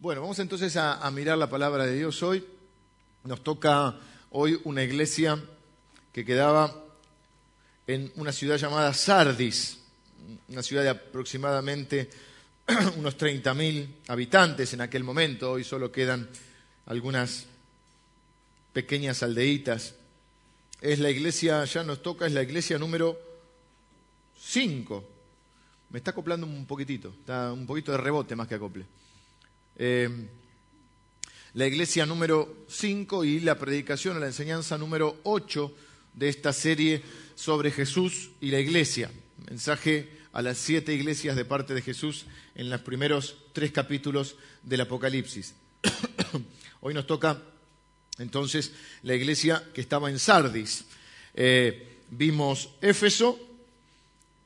Bueno, vamos entonces a, mirar la palabra de Dios hoy. Nos toca hoy una iglesia que quedaba en una ciudad llamada Sardis, una ciudad de aproximadamente unos 30.000 habitantes en aquel momento. Hoy solo quedan algunas pequeñas aldeitas. Es la iglesia, ya nos toca, es la iglesia número 5. Me está acoplando un poquitito, está un poquito de rebote más que acople. Em, la iglesia número 5 y la predicación o la enseñanza número 8 de esta serie sobre Jesús y la iglesia. Mensaje a las siete iglesias de parte de Jesús en los primeros tres capítulos del Apocalipsis. Hoy nos toca entonces la iglesia que estaba en Sardis. Eh, vimos Éfeso,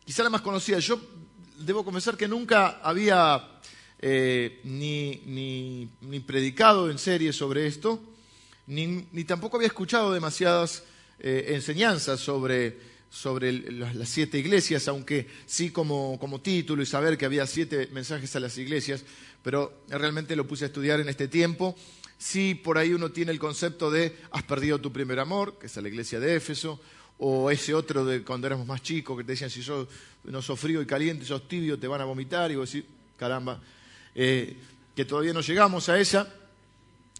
quizá la más conocida. Yo debo confesar que nunca había eh, ni, ni, predicado en serie sobre esto, ni, tampoco había escuchado demasiadas eh, enseñanzas sobre, sobre las siete iglesias, aunque sí como, como título y saber que había siete mensajes a las iglesias, pero realmente lo puse a estudiar en este tiempo. Sí, por ahí uno tiene el concepto de has perdido tu primer amor, que es la iglesia de Éfeso, o ese otro de cuando éramos más chicos que te decían si sos, no sos frío y caliente, sos tibio, te van a vomitar, y vos decís, caramba, eh, que todavía no llegamos a esa,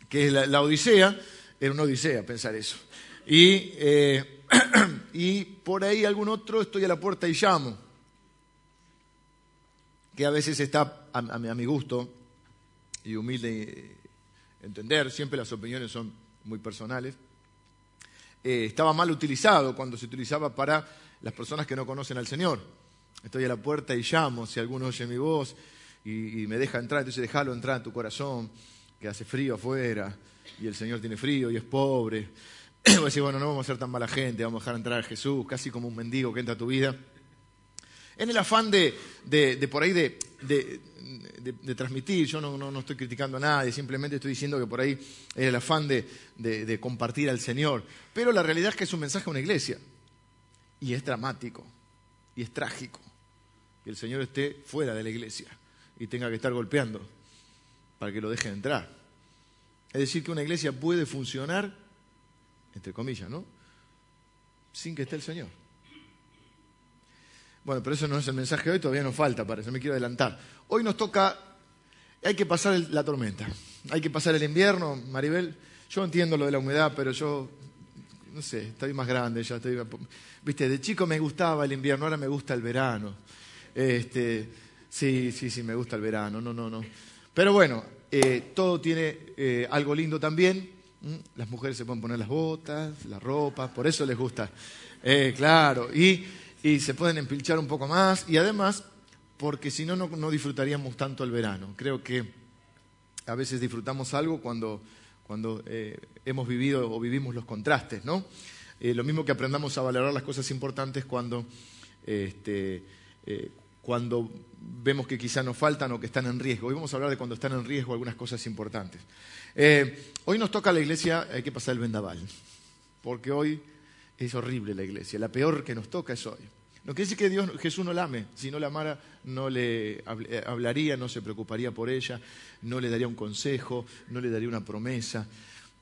que es la, Odisea, era una Odisea pensar eso. Y, eh, y por ahí algún otro, estoy a la puerta y llamo, que a veces está a, mi gusto y humilde entender, siempre las opiniones son muy personales, eh, estaba mal utilizado cuando se utilizaba para las personas que no conocen al Señor. Estoy a la puerta y llamo, si alguno oye mi voz y, me deja entrar, entonces déjalo entrar en tu corazón, que hace frío afuera, y el Señor tiene frío y es pobre. Voy a decir, bueno, no vamos a ser tan mala gente, vamos a dejar entrar a Jesús, casi como un mendigo que entra a tu vida. En el afán de, por ahí de, transmitir, yo no, no, estoy criticando a nadie, simplemente estoy diciendo que por ahí es el afán de, compartir al Señor. Pero la realidad es que es un mensaje a una iglesia. Y es dramático. Y es trágico. Que el Señor esté fuera de la iglesia y tenga que estar golpeando para que lo dejen entrar. Es decir, que una iglesia puede funcionar, entre comillas, ¿no? Sin que esté el Señor. Bueno, pero eso no es el mensaje de hoy, todavía nos falta, para eso me quiero adelantar. Hoy nos toca, hay que pasar la tormenta, hay que pasar el invierno, Maribel. Yo entiendo lo de la humedad, pero yo, no sé, estoy más grande ya. Estoy, Viste, de chico me gustaba el invierno, ahora me gusta el verano. Este, Sí, sí, sí, me gusta el verano, no, no, no. Pero bueno, eh, todo tiene eh, algo lindo también. Las mujeres se pueden poner las botas, la ropa, por eso les gusta. Eh, claro, y, se pueden empilchar un poco más y además, porque si no, no disfrutaríamos tanto el verano. Creo que a veces disfrutamos algo cuando, cuando hemos vivido o vivimos los contrastes, ¿no? lo mismo que aprendamos a valorar las cosas importantes cuando, este, cuando vemos que quizá nos faltan o que están en riesgo. Hoy vamos a hablar de cuando están en riesgo algunas cosas importantes. Eh, hoy nos toca a la iglesia, hay que pasar el vendaval, porque hoy es horrible la iglesia, la peor que nos toca es hoy. No quiere decir que Jesús no la ame, si no la amara no le eh, hablaría, no se preocuparía por ella, no le daría un consejo, no le daría una promesa,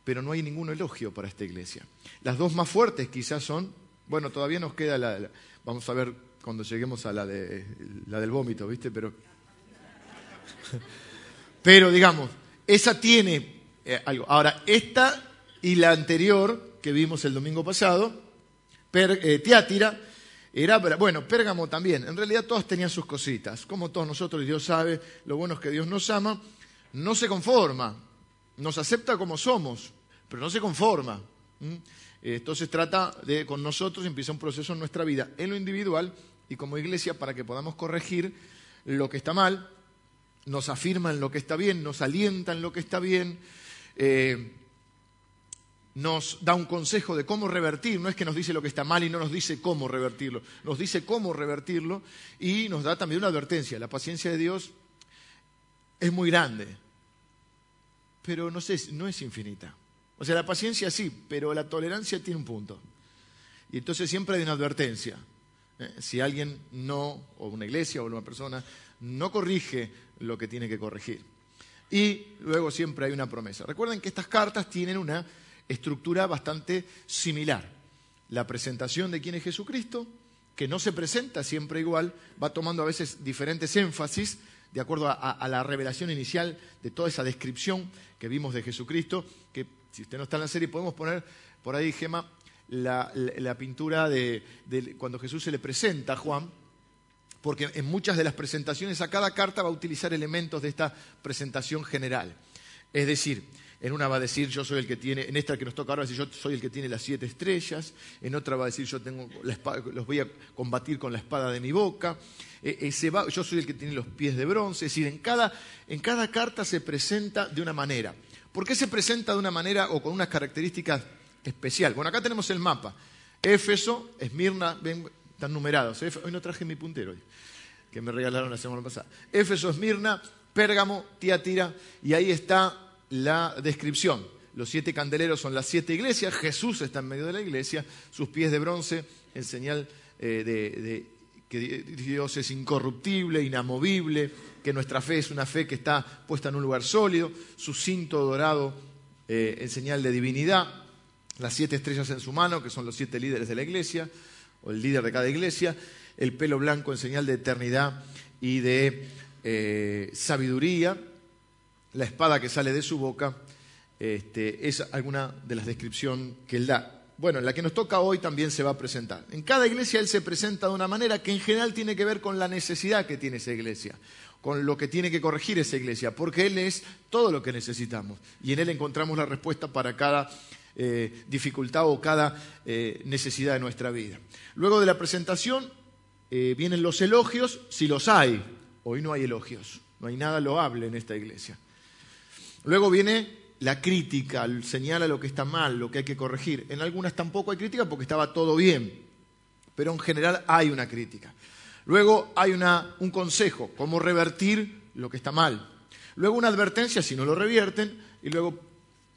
pero no hay ningún elogio para esta iglesia. Las dos más fuertes quizás son, bueno, todavía nos queda la vamos a ver cuando lleguemos a la, de, la del vómito, ¿viste? Pero, pero digamos, esa tiene eh, algo. Ahora, esta y la anterior que vimos el domingo pasado, per, eh, Teátira, era, bueno, Pérgamo también. En realidad todas tenían sus cositas. Como todos nosotros, y Dios sabe, lo bueno es que Dios nos ama, no se conforma, nos acepta como somos, pero no se conforma. Entonces trata de, con nosotros, empieza un proceso en nuestra vida, en lo individual y como iglesia para que podamos corregir lo que está mal, nos afirman lo que está bien, nos alientan lo que está bien, eh, nos da un consejo de cómo revertir, no es que nos dice lo que está mal y no nos dice cómo revertirlo, nos dice cómo revertirlo y nos da también una advertencia. La paciencia de Dios es muy grande, pero no, sé, no es infinita. O sea, la paciencia sí, pero la tolerancia tiene un punto. Y entonces siempre hay una advertencia. Eh, si alguien no, o una iglesia o una persona, no corrige lo que tiene que corregir. y luego siempre hay una promesa. Recuerden que estas cartas tienen una estructura bastante similar. La presentación de quién es Jesucristo, que no se presenta siempre igual, va tomando a veces diferentes énfasis de acuerdo a, la revelación inicial de toda esa descripción que vimos de Jesucristo, que si usted no está en la serie podemos poner por ahí, Gema, la, pintura de, cuando Jesús se le presenta a Juan, porque en muchas de las presentaciones a cada carta va a utilizar elementos de esta presentación general. Es decir, en una va a decir yo soy el que tiene, en esta que nos toca ahora decir yo soy el que tiene las siete estrellas, en otra va a decir yo tengo la espada, los voy a combatir con la espada de mi boca, e, ese va, yo soy el que tiene los pies de bronce, es decir, en cada, en cada carta se presenta de una manera. ¿Por qué se presenta de una manera o con unas características especiales? Bueno, acá tenemos el mapa. Éfeso, Esmirna, ven, están numerados. Hoy no traje mi puntero, que me regalaron la semana pasada. Éfeso, Esmirna, Pérgamo, Tiatira, y ahí está la descripción. Los siete candeleros son las siete iglesias, Jesús está en medio de la iglesia, sus pies de bronce en señal eh, de, que Dios es incorruptible, inamovible, que nuestra fe es una fe que está puesta en un lugar sólido, su cinto dorado eh, en señal de divinidad, las siete estrellas en su mano, que son los siete líderes de la iglesia, o el líder de cada iglesia, el pelo blanco en señal de eternidad y de eh, sabiduría, la espada que sale de su boca, este, es alguna de las descripciones que él da. Bueno, en la que nos toca hoy también se va a presentar. En cada iglesia él se presenta de una manera que en general tiene que ver con la necesidad que tiene esa iglesia, con lo que tiene que corregir esa iglesia, porque él es todo lo que necesitamos y en él encontramos la respuesta para cada eh, dificultad o cada eh, necesidad de nuestra vida. Luego de la presentación eh, vienen los elogios, si los hay. Hoy no hay elogios, no hay nada loable en esta iglesia. Luego viene la crítica, señala lo que está mal, lo que hay que corregir. En algunas tampoco hay crítica porque estaba todo bien, pero en general hay una crítica. Luego hay un consejo, cómo revertir lo que está mal. Luego una advertencia si no lo revierten y luego,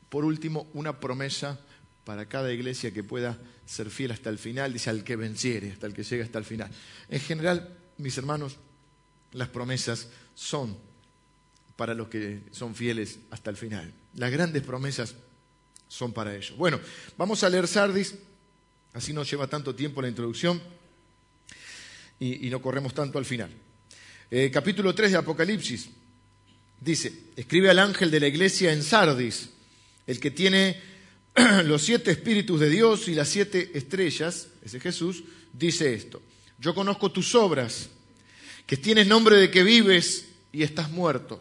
por último, una promesa para cada iglesia que pueda ser fiel hasta el final, dice al que venciere, hasta el que llegue hasta el final. En general, mis hermanos, las promesas son para los que son fieles hasta el final. Las grandes promesas son para ellos. Bueno, vamos a leer Sardis, así no lleva tanto tiempo la introducción y, no corremos tanto al final. Eh, capítulo 3 de Apocalipsis dice, escribe al ángel de la iglesia en Sardis, el que tiene los siete espíritus de Dios y las siete estrellas, ese Jesús, dice esto, yo conozco tus obras, que tienes nombre de que vives y estás muerto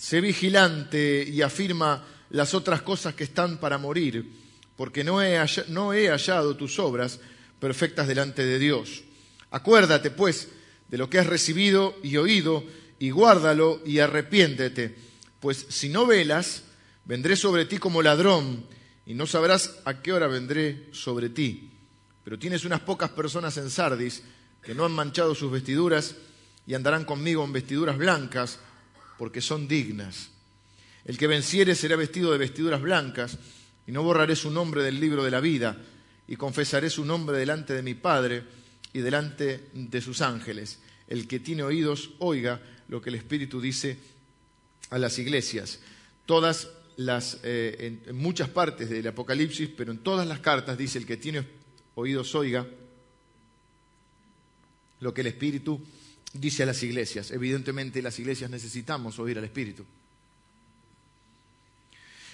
Sé vigilante y afirma las otras cosas que están para morir, porque no he, hallado, tus obras perfectas delante de Dios. Acuérdate, pues, de lo que has recibido y oído, y guárdalo y arrepiéntete, pues si no velas, vendré sobre ti como ladrón, y no sabrás a qué hora vendré sobre ti. Pero tienes unas pocas personas en Sardis que no han manchado sus vestiduras y andarán conmigo en vestiduras blancas, porque son dignas. El que venciere será vestido de vestiduras blancas, y no borraré su nombre del libro de la vida, y confesaré su nombre delante de mi Padre y delante de sus ángeles. El que tiene oídos, oiga lo que el Espíritu dice a las iglesias. Todas las, eh, en, muchas partes del Apocalipsis, pero en todas las cartas dice el que tiene oídos, oiga lo que el Espíritu dice a las iglesias. Evidentemente las iglesias necesitamos oír al Espíritu.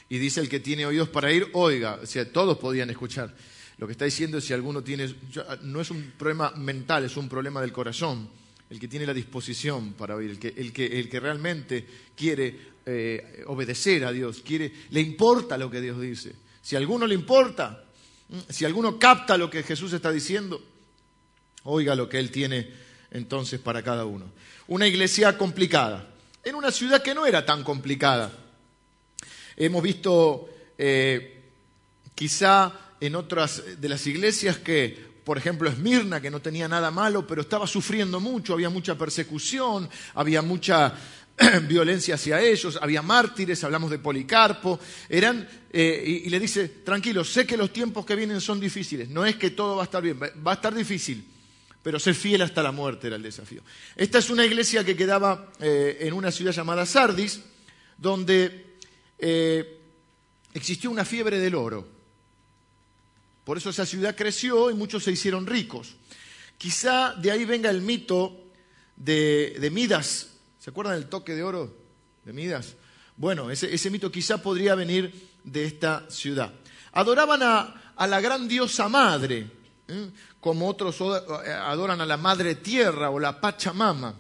Y dice el que tiene oídos para ir, oiga. O sea, todos podían escuchar. Lo que está diciendo es si alguno tiene, no es un problema mental, es un problema del corazón. El que tiene la disposición para oír, el que, el que, el que realmente quiere eh, obedecer a Dios, quiere, le importa lo que Dios dice. Si a alguno le importa, si alguno capta lo que Jesús está diciendo, oiga lo que Él tiene entonces para cada uno. Una iglesia complicada, en una ciudad que no era tan complicada. Hemos visto eh, quizá en otras de las iglesias que, por ejemplo, Esmirna, que no tenía nada malo, pero estaba sufriendo mucho, había mucha persecución, había mucha violencia hacia ellos, había mártires, hablamos de Policarpo, eran, eh, y, le dice, tranquilo, sé que los tiempos que vienen son difíciles, no es que todo va a estar bien, va a estar difícil, pero ser fiel hasta la muerte era el desafío. Esta es una iglesia que quedaba eh, en una ciudad llamada Sardis, donde eh, existió una fiebre del oro. Por eso esa ciudad creció y muchos se hicieron ricos. Quizá de ahí venga el mito de, Midas. ¿Se acuerdan del toque de oro de Midas? Bueno, ese, mito quizá podría venir de esta ciudad. Adoraban a, la gran diosa madre, ¿eh? como otros adoran a la madre tierra o la Pachamama.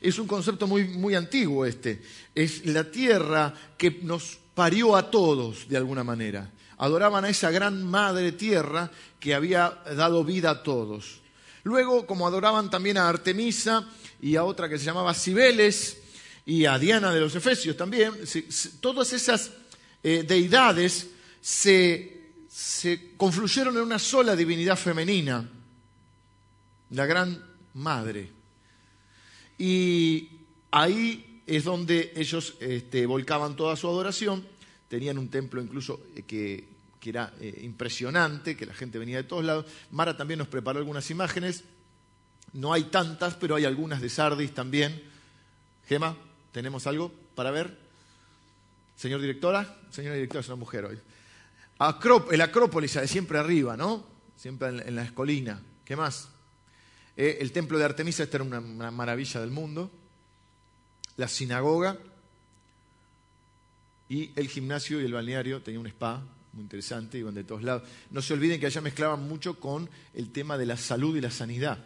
Es un concepto muy, muy antiguo este. Es la tierra que nos parió a todos de alguna manera. Adoraban a esa gran madre tierra que había dado vida a todos. Luego, como adoraban también a Artemisa y a otra que se llamaba Cibeles y a Diana de los Efesios también, todas esas eh, deidades se, se confluyeron en una sola divinidad femenina, la gran madre. Y ahí es donde ellos este, volcaban toda su adoración. Tenían un templo incluso eh, que, era eh, impresionante, que la gente venía de todos lados. Mara también nos preparó algunas imágenes. No hay tantas, pero hay algunas de Sardis también. Gema, ¿tenemos algo para ver? Señor directora, señora directora es una mujer hoy. el Acrópolis, siempre arriba, ¿no? Siempre en, la escolina. ¿Qué más? Eh, el templo de Artemisa, esta era una, maravilla del mundo. La sinagoga y el gimnasio y el balneario, tenía un spa muy interesante, iban de todos lados. No se olviden que allá mezclaban mucho con el tema de la salud y la sanidad.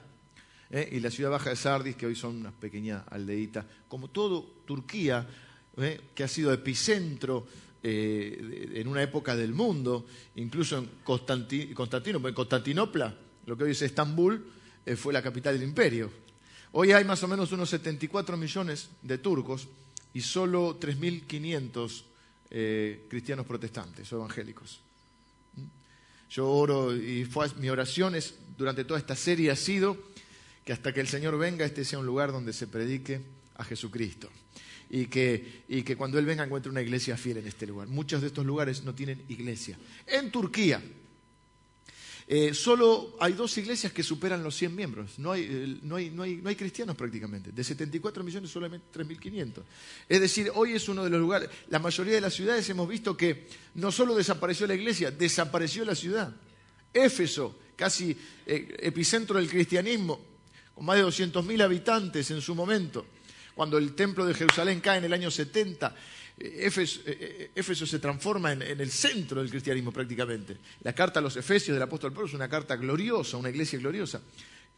¿eh? Y la ciudad baja de Sardis, que hoy son una pequeña aldeíta, como todo Turquía, ¿eh? que ha sido epicentro en una época del mundo, incluso en Constantinopla, lo que hoy es Estambul, eh, fue la capital del imperio. Hoy hay más o menos unos 74 millones de turcos y solo 3.500 eh, cristianos protestantes o evangélicos. ¿Mm? Yo oro y mi oración durante toda esta serie ha sido que hasta que el Señor venga este sea un lugar donde se predique a Jesucristo. Y que, y que cuando Él venga encuentre una iglesia fiel en este lugar. Muchos de estos lugares no tienen iglesia. En Turquía, eh, solo hay dos iglesias que superan los 100 miembros. No hay, no, hay, no, hay, no hay, cristianos prácticamente. De 74 millones, solamente 3.500. Es decir, hoy es uno de los lugares. La mayoría de las ciudades hemos visto que no solo desapareció la iglesia, desapareció la ciudad. Éfeso, casi eh, epicentro del cristianismo, con más de 200.000 habitantes en su momento. Cuando el templo de Jerusalén cae en el año 70, Éfeso, se transforma en, el centro del cristianismo prácticamente. La carta a los Efesios del apóstol Pablo es una carta gloriosa, una iglesia gloriosa.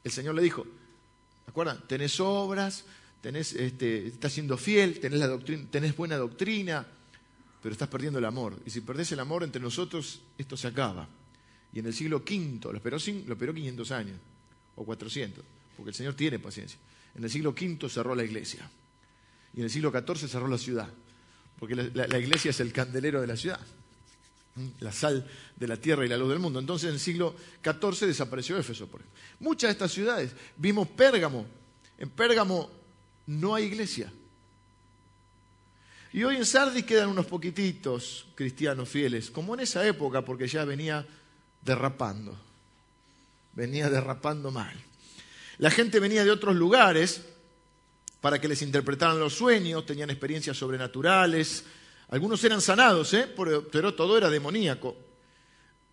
El Señor le dijo, ¿se acuerdan? Tenés obras, tenés, este, estás siendo fiel, tenés, la tenés buena doctrina, pero estás perdiendo el amor. Y si perdés el amor entre nosotros, esto se acaba. Y en el siglo V, lo esperó, lo esperó 500 años, o 400, porque el Señor tiene paciencia. En el siglo V cerró la iglesia. Y en el siglo XIV cerró la ciudad porque la, iglesia es el candelero de la ciudad, la sal de la tierra y la luz del mundo. Entonces en el siglo XIV desapareció Éfeso. Por Muchas de estas ciudades, vimos Pérgamo, en Pérgamo no hay iglesia. Y hoy en Sardis quedan unos poquititos cristianos fieles, como en esa época, porque ya venía derrapando, venía derrapando mal. La gente venía de otros lugares para que les interpretaran los sueños, tenían experiencias sobrenaturales, algunos eran sanados, ¿eh? pero todo era demoníaco.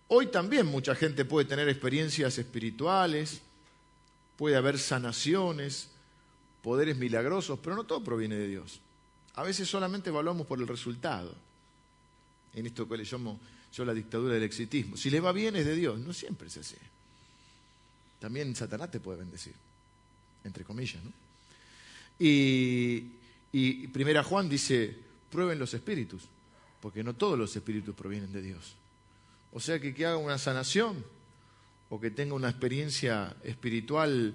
Hoy también mucha gente puede tener experiencias espirituales, puede haber sanaciones, poderes milagrosos, pero no todo proviene de Dios. A veces solamente evaluamos por el resultado. En esto que le llamo yo la dictadura del exitismo. Si le va bien es de Dios, no siempre se hace. También Satanás te puede bendecir, entre comillas, ¿no? Y, Primera Juan dice, prueben los espíritus, porque no todos los espíritus provienen de Dios. O sea que que haga una sanación o que tenga una experiencia espiritual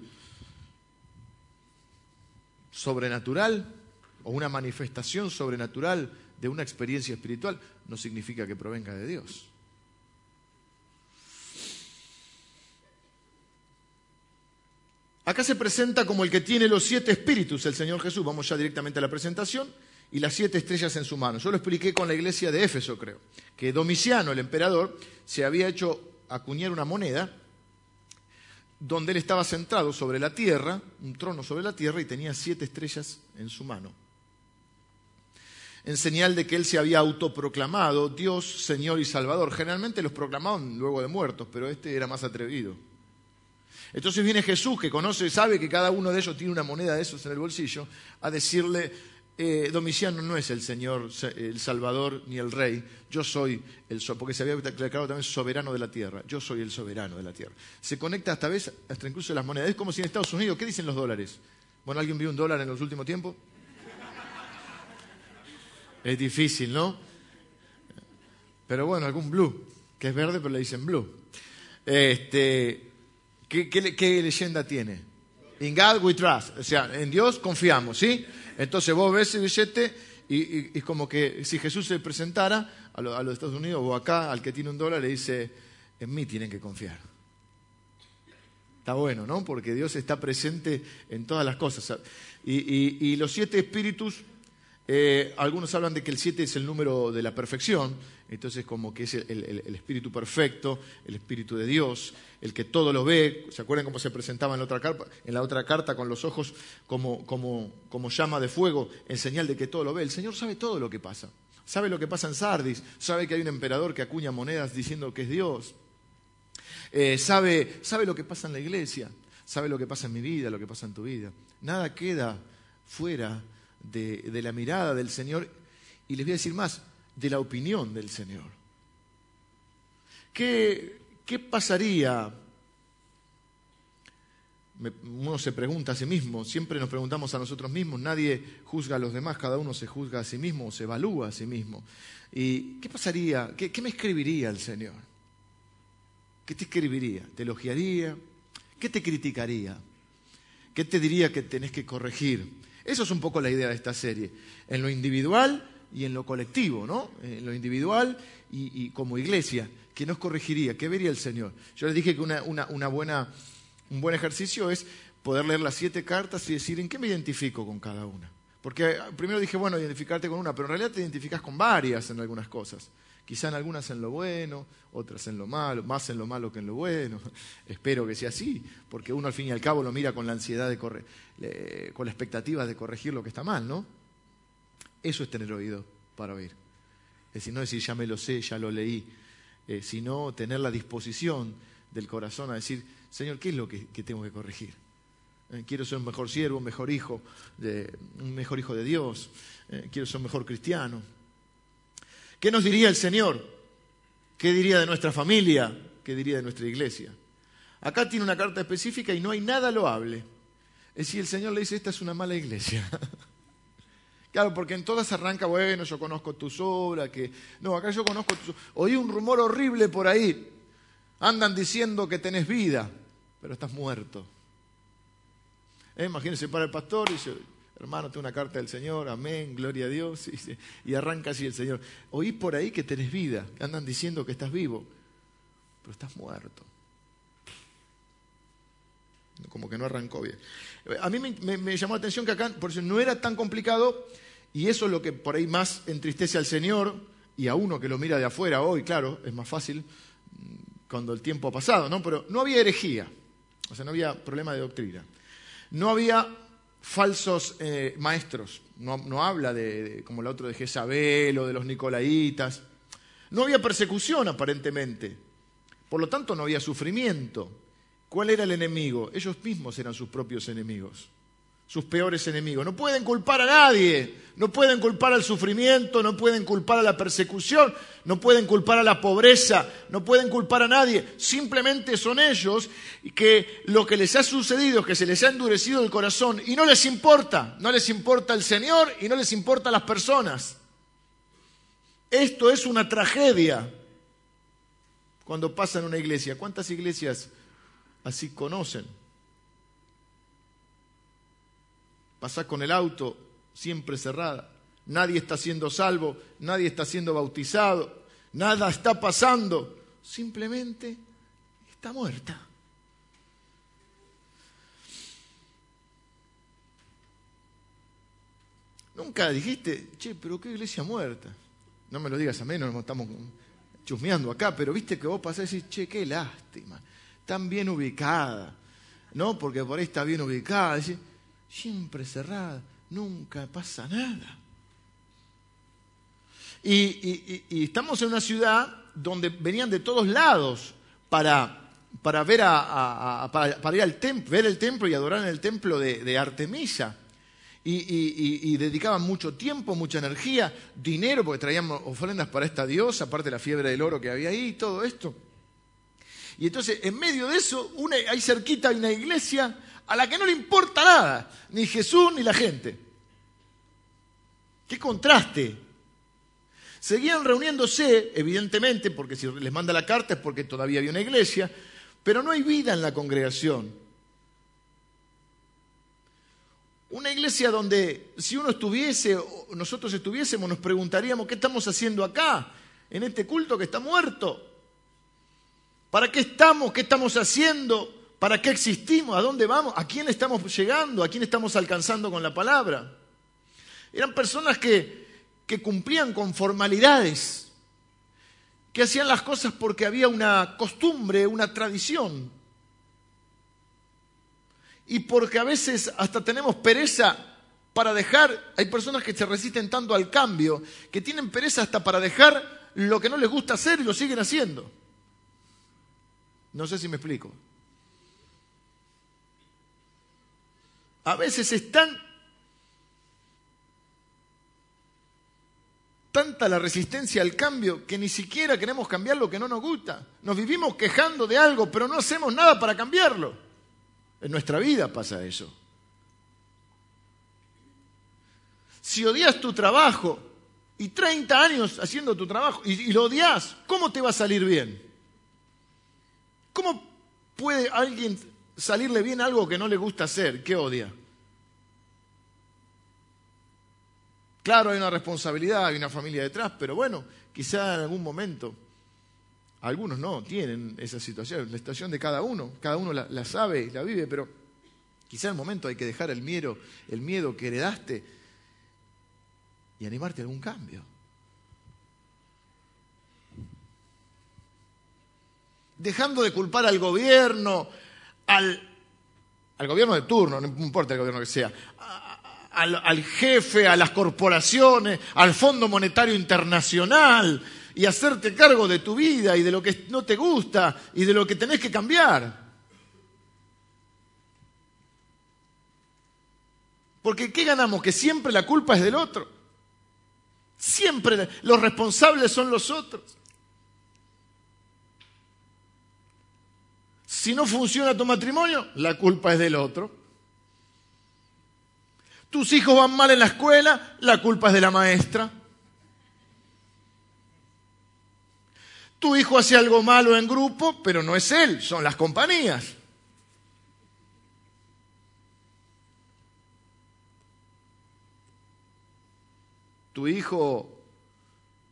sobrenatural o una manifestación sobrenatural de una experiencia espiritual no significa que provenga de Dios. Acá se presenta como el que tiene los siete espíritus, el Señor Jesús. Vamos ya directamente a la presentación. Y las siete estrellas en su mano. Yo lo expliqué con la iglesia de Éfeso, creo. Que Domiciano, el emperador, se había hecho acuñar una moneda donde él estaba centrado sobre la tierra, un trono sobre la tierra, y tenía siete estrellas en su mano. En señal de que él se había autoproclamado Dios, Señor y Salvador. Generalmente los proclamaban luego de muertos, pero este era más atrevido. Entonces viene Jesús, que conoce sabe que cada uno de ellos tiene una moneda de esos en el bolsillo, a decirle, eh, Domiciano no es el Señor, el Salvador ni el Rey, yo soy el porque se había declarado también soberano de la tierra, yo soy el soberano de la tierra. Se conecta hasta vez, hasta incluso las monedas. Es como si en Estados Unidos, ¿qué dicen los dólares? Bueno, ¿alguien vio un dólar en los últimos tiempos? Es difícil, ¿no? Pero bueno, algún blue, que es verde, pero le dicen blue. Este, ¿qué, leyenda tiene? In God we trust. O sea, en Dios confiamos, ¿sí? Entonces vos ves ese billete y, y, como que si Jesús se presentara a, los Estados Unidos o acá al que tiene un dólar le dice, en mí tienen que confiar. Está bueno, ¿no? Porque Dios está presente en todas las cosas. Y, los siete espíritus, eh, algunos hablan de que el siete es el número de la perfección, entonces como que es el, espíritu perfecto, el espíritu de Dios, el que todo lo ve. ¿Se acuerdan cómo se presentaba en la otra carta, en la otra carta con los ojos como, llama de fuego en señal de que todo lo ve? El Señor sabe todo lo que pasa. Sabe lo que pasa en Sardis, sabe que hay un emperador que acuña monedas diciendo que es Dios. Eh, sabe, sabe lo que pasa en la iglesia, sabe lo que pasa en mi vida, lo que pasa en tu vida. Nada queda fuera de, de la mirada del Señor. Y les voy a decir más, de la opinión del Señor. ¿Qué, qué pasaría? Uno se pregunta a sí mismo, siempre nos preguntamos a nosotros mismos, nadie juzga a los demás, cada uno se juzga a sí mismo o se evalúa a sí mismo. ¿Y qué pasaría? ¿Qué, qué me escribiría el Señor? ¿Qué te escribiría? ¿Te elogiaría? ¿Qué te criticaría? ¿Qué te diría que tenés que corregir? Eso es un poco la idea de esta serie. En lo individual y en lo colectivo, ¿no? En lo individual y, como iglesia. ¿Qué nos corregiría? ¿Qué vería el Señor? Yo les dije que una, buena, un buen ejercicio es poder leer las siete cartas y decir en qué me identifico con cada una. Porque primero dije, bueno, identificarte con una, pero en realidad te identificas con varias en algunas cosas. Quizá en algunas en lo bueno, otras en lo malo, más en lo malo que en lo bueno. Espero que sea así, porque uno al fin y al cabo lo mira con la ansiedad de con la expectativa de corregir lo que está mal, ¿no? Eso es tener oído para oír. Es decir, no decir ya me lo sé, ya lo leí, eh, sino tener la disposición del corazón a decir, Señor, ¿qué es lo que, tengo que corregir? Eh, quiero ser un mejor siervo, un mejor hijo, de, un mejor hijo de Dios, eh, quiero ser un mejor cristiano. ¿Qué nos diría el Señor? ¿Qué diría de nuestra familia? ¿Qué diría de nuestra iglesia? Acá tiene una carta específica y no hay nada loable. Es decir, el Señor le dice, esta es una mala iglesia. Claro, porque en todas arranca, bueno, yo conozco tus obras, que... No, acá yo conozco tus... Oí un rumor horrible por ahí. Andan diciendo que tenés vida, pero estás muerto. ¿Eh? Imagínense para el pastor y dice, hermano, tengo una carta del Señor, amén, gloria a Dios. Y, y arranca así el Señor. Oí por ahí que tenés vida, andan diciendo que estás vivo, pero estás muerto como que no arrancó bien. A mí me, llamó la atención que acá, por eso no era tan complicado, y eso es lo que por ahí más entristece al Señor y a uno que lo mira de afuera hoy, claro, es más fácil mm, cuando el tiempo ha pasado, ¿no? Pero no había herejía, o sea, no había problema de doctrina. No había falsos eh, maestros, no, habla de, como el otro de Jezabel o de los Nicolaitas. No había persecución aparentemente, por lo tanto no había sufrimiento. ¿Cuál era el enemigo? Ellos mismos eran sus propios enemigos, sus peores enemigos. No pueden culpar a nadie, no pueden culpar al sufrimiento, no pueden culpar a la persecución, no pueden culpar a la pobreza, no pueden culpar a nadie. Simplemente son ellos que lo que les ha sucedido es que se les ha endurecido el corazón y no les importa, no les importa el Señor y no les importa las personas. Esto es una tragedia cuando pasa en una iglesia. ¿Cuántas iglesias? Así conocen. Pasás con el auto siempre cerrada. Nadie está siendo salvo, nadie está siendo bautizado, nada está pasando. Simplemente está muerta. Nunca dijiste, che, pero qué iglesia muerta. No me lo digas a menos, estamos chusmeando acá, pero viste que vos pasás y decís, che, qué lástima tan bien ubicada, ¿no? Porque por ahí está bien ubicada. Siempre cerrada, nunca pasa nada. Y, estamos en una ciudad donde venían de todos lados para, para ver a, para, ir al templo, ver el templo y adorar en el templo de, Artemisa. Y, dedicaban mucho tiempo, mucha energía, dinero, porque traían ofrendas para esta diosa, aparte de la fiebre del oro que había ahí, y todo esto. Y entonces, en medio de eso, una, hay cerquita hay una iglesia a la que no le importa nada, ni Jesús ni la gente. ¡Qué contraste! Seguían reuniéndose, evidentemente, porque si les manda la carta es porque todavía había una iglesia, pero no hay vida en la congregación. Una iglesia donde si uno estuviese, nosotros estuviésemos, nos preguntaríamos, ¿qué estamos haciendo acá? En este culto que está muerto. ¿Para qué estamos? ¿Qué estamos haciendo? ¿Para qué existimos? ¿A dónde vamos? ¿A quién estamos llegando? ¿A quién estamos alcanzando con la palabra? Eran personas que, cumplían con formalidades, que hacían las cosas porque había una costumbre, una tradición. Y porque a veces hasta tenemos pereza para dejar, hay personas que se resisten tanto al cambio, que tienen pereza hasta para dejar lo que no les gusta hacer y lo siguen haciendo. No sé si me explico. A veces es tan tanta la resistencia al cambio que ni siquiera queremos cambiar lo que no nos gusta. Nos vivimos quejando de algo, pero no hacemos nada para cambiarlo. En nuestra vida pasa eso. Si odias tu trabajo y 30 años haciendo tu trabajo y, lo odias, ¿cómo te va a salir bien? ¿Cómo puede alguien salirle bien algo que no le gusta hacer, que odia? Claro, hay una responsabilidad, hay una familia detrás, pero bueno, quizá en algún momento, algunos no tienen esa situación, la situación de cada uno, cada uno la, sabe y la vive, pero quizá en el momento hay que dejar el miedo, el miedo que heredaste y animarte a algún cambio. Dejando de culpar al gobierno, al, gobierno de turno, no importa el gobierno que sea, al, al, jefe, a las corporaciones, al Fondo Monetario Internacional y hacerte cargo de tu vida y de lo que no te gusta y de lo que tenés que cambiar. Porque ¿qué ganamos? Que siempre la culpa es del otro. Siempre los responsables son los otros. Si no funciona tu matrimonio, la culpa es del otro. Tus hijos van mal en la escuela, la culpa es de la maestra. Tu hijo hace algo malo en grupo, pero no es él, son las compañías. Tu hijo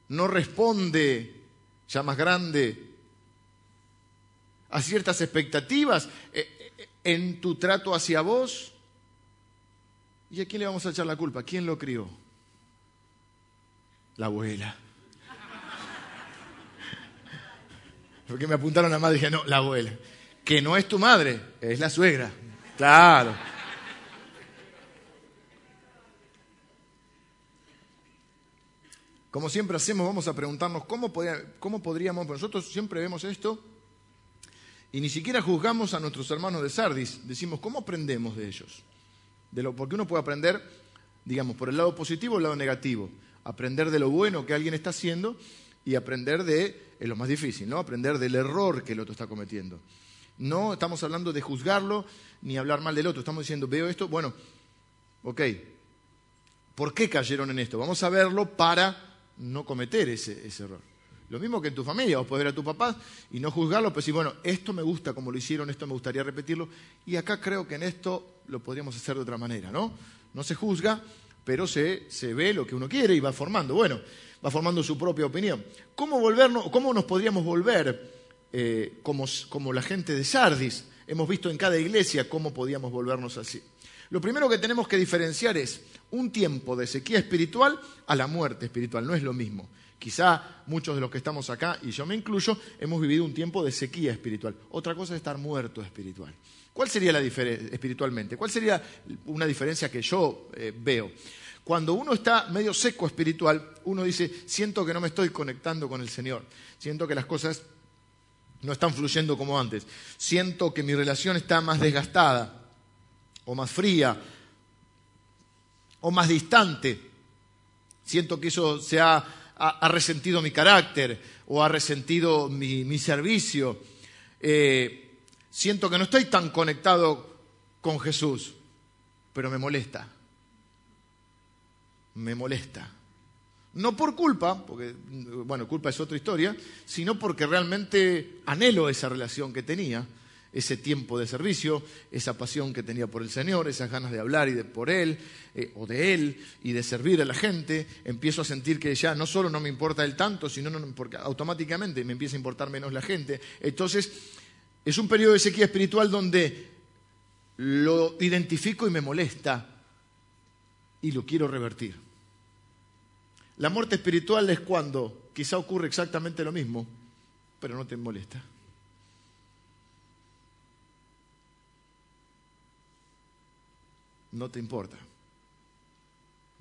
no responde, ya más grande, a ciertas expectativas eh, eh, en tu trato hacia vos. ¿Y a quién le vamos a echar la culpa? ¿Quién lo crió? La abuela. Porque me apuntaron a madre y dije, no, la abuela. Que no es tu madre, es la suegra. Claro. Como siempre hacemos, vamos a preguntarnos cómo, cómo podríamos, nosotros siempre vemos esto y ni siquiera juzgamos a nuestros hermanos de Sardis. Decimos, ¿cómo aprendemos de ellos? De lo, porque uno puede aprender, digamos, por el lado positivo o el lado negativo. Aprender de lo bueno que alguien está haciendo y aprender de, lo más difícil, ¿no? Aprender del error que el otro está cometiendo. No estamos hablando de juzgarlo ni hablar mal del otro. Estamos diciendo, veo esto, bueno, ok, ¿por qué cayeron en esto? Vamos a verlo para no cometer ese error. Lo mismo que en tu familia, vos podés ver a tu papá y no juzgarlo, pero decir, bueno, esto me gusta como lo hicieron, esto me gustaría repetirlo, y acá creo que en esto lo podríamos hacer de otra manera, ¿no? No se juzga, pero se, se ve lo que uno quiere y va formando, bueno, va formando su propia opinión. ¿Cómo, volvernos, cómo nos podríamos volver eh, como, como la gente de Sardis? Hemos visto en cada iglesia cómo podíamos volvernos así. Lo primero que tenemos que diferenciar es un tiempo de sequía espiritual a la muerte espiritual. No es lo mismo. Quizá muchos de los que estamos acá, y yo me incluyo, hemos vivido un tiempo de sequía espiritual. Otra cosa es estar muerto espiritual. ¿Cuál sería la diferencia espiritualmente? ¿Cuál sería una diferencia que yo eh, veo? Cuando uno está medio seco espiritual, uno dice, siento que no me estoy conectando con el Señor, siento que las cosas no están fluyendo como antes, siento que mi relación está más desgastada o más fría o más distante, siento que eso se ha ha, resentido mi carácter o ha resentido mi, servicio. Eh, siento que no estoy tan conectado con Jesús, pero me molesta. Me molesta. No por culpa, porque, bueno, culpa es otra historia, sino porque realmente anhelo esa relación que tenía ese tiempo de servicio, esa pasión que tenía por el Señor, esas ganas de hablar y de por Él eh, o de Él y de servir a la gente, empiezo a sentir que ya no solo no me importa el tanto, sino porque automáticamente me empieza a importar menos la gente. Entonces, es un periodo de sequía espiritual donde lo identifico y me molesta y lo quiero revertir. La muerte espiritual es cuando quizá ocurre exactamente lo mismo, pero no te molesta. No te importa.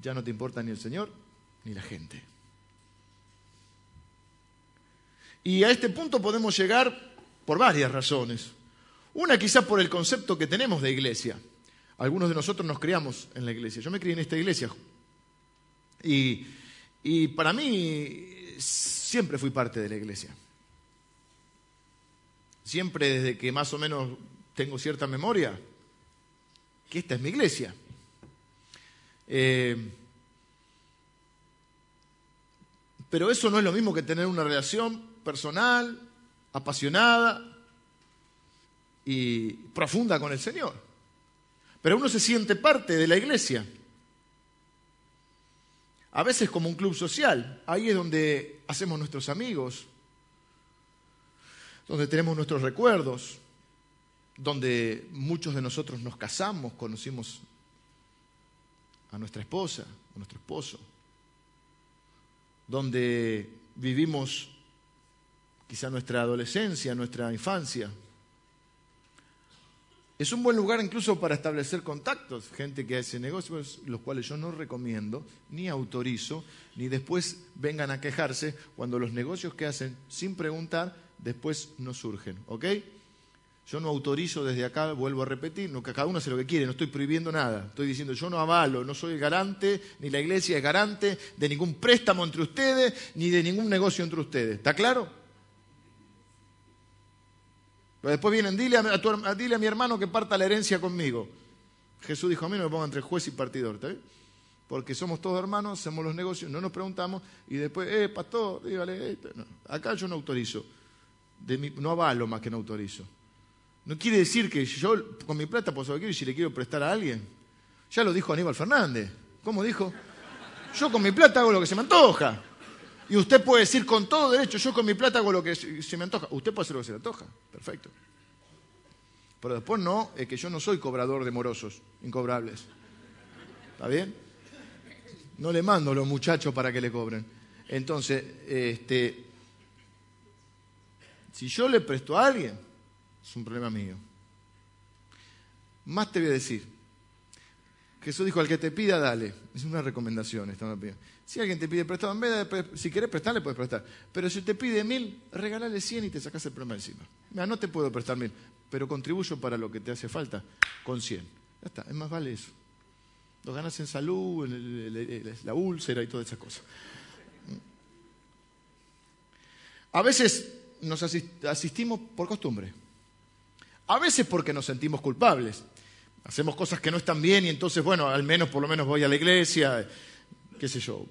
Ya no te importa ni el Señor ni la gente. Y a este punto podemos llegar por varias razones. Una quizá por el concepto que tenemos de iglesia. Algunos de nosotros nos criamos en la iglesia. Yo me crié en esta iglesia. Y, y para mí siempre fui parte de la iglesia. Siempre desde que más o menos tengo cierta memoria, que esta es mi iglesia. Eh, pero eso no es lo mismo que tener una relación personal, apasionada y profunda con el Señor. Pero uno se siente parte de la iglesia. A veces como un club social. Ahí es donde hacemos nuestros amigos, donde tenemos nuestros recuerdos, donde muchos de nosotros nos casamos, conocimos a nuestra esposa, a nuestro esposo, donde vivimos quizá nuestra adolescencia, nuestra infancia. Es un buen lugar incluso para establecer contactos, gente que hace negocios, los cuales yo no recomiendo, ni autorizo, ni después vengan a quejarse cuando los negocios que hacen sin preguntar después no surgen, ¿ok? Yo no autorizo desde acá, vuelvo a repetir, no, que cada uno hace lo que quiere, no estoy prohibiendo nada. Estoy diciendo, yo no avalo, no soy garante, ni la iglesia es garante de ningún préstamo entre ustedes, ni de ningún negocio entre ustedes. ¿Está claro? Pero después vienen, dile a, dile a mi hermano que parta la herencia conmigo. Jesús dijo a mí, no me pongan entre juez y partidor, ¿está bien? Porque somos todos hermanos, hacemos los negocios, no nos preguntamos y después, eh, pastor, dígale, esto. acá yo no autorizo, no avalo más que no autorizo. No quiere decir que yo con mi plata puedo saber y si le quiero prestar a alguien. Ya lo dijo Aníbal Fernández. ¿Cómo dijo? Yo con mi plata hago lo que se me antoja. Y usted puede decir con todo derecho, yo con mi plata hago lo que se me antoja. Usted puede hacer lo que se le antoja. Perfecto. Pero después no, es que yo no soy cobrador de morosos, incobrables. ¿Está bien? No le mando a los muchachos para que le cobren. Entonces, este, si yo le presto a alguien, es un problema mío. Más te voy a decir. Jesús dijo, al que te pida, dale. Es una recomendación. Si alguien te pide prestado, en vez de, si quieres prestarle, puedes prestar. Pero si te pide mil, regálale cien y te sacas el problema encima. Mira, no te puedo prestar mil, pero contribuyo para lo que te hace falta con cien. Ya está, es más vale eso. Lo ganas en salud, en la úlcera y todas esas cosas. A veces nos asistimos por costumbre. A veces porque nos sentimos culpables. Hacemos cosas que no están bien y entonces, bueno, al menos por lo menos voy a la iglesia, qué sé yo,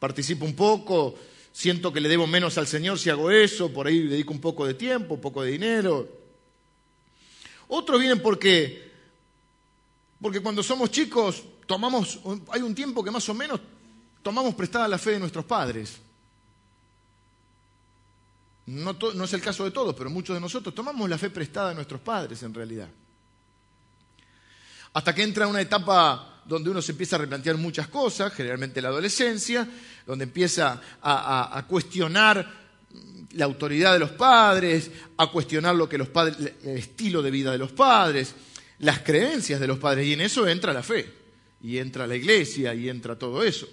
participo un poco, siento que le debo menos al Señor si hago eso, por ahí dedico un poco de tiempo, un poco de dinero. Otros vienen porque, porque cuando somos chicos tomamos, hay un tiempo que más o menos tomamos prestada la fe de nuestros padres. No, es el caso de todos, pero muchos de nosotros tomamos la fe prestada de nuestros padres en realidad. hasta que entra una etapa donde uno se empieza a replantear muchas cosas, generalmente la adolescencia, donde empieza a, cuestionar la autoridad de los padres, a cuestionar lo que los padres, el estilo de vida de los padres, las creencias de los padres, y en eso entra la fe, y entra la iglesia, y entra todo eso.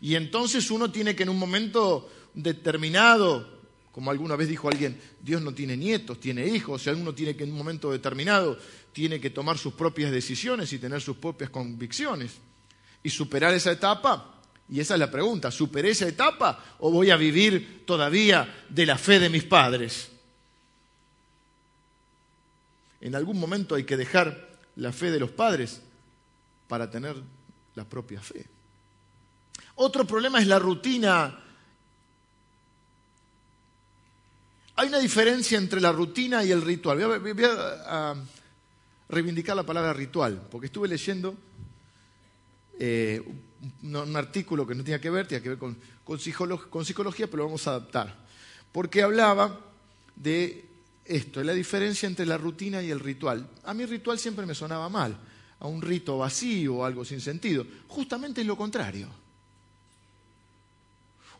Y entonces uno tiene que en un momento determinado, como alguna vez dijo alguien, Dios no tiene nietos, tiene hijos, y alguno tiene que en un momento determinado tiene que tomar sus propias decisiones y tener sus propias convicciones y superar esa etapa. Y esa es la pregunta, ¿superé esa etapa o voy a vivir todavía de la fe de mis padres? En algún momento hay que dejar la fe de los padres para tener la propia fe. Otro problema es la rutina. Hay una diferencia entre la rutina y el ritual. Voy a, reivindicar la palabra ritual, porque estuve leyendo eh, un, artículo que no tenía que ver, tenía que ver con, con, psicología, pero lo vamos a adaptar. Porque hablaba de esto, la diferencia entre la rutina y el ritual. A mí ritual siempre me sonaba mal, a un rito vacío o algo sin sentido. Justamente es lo contrario.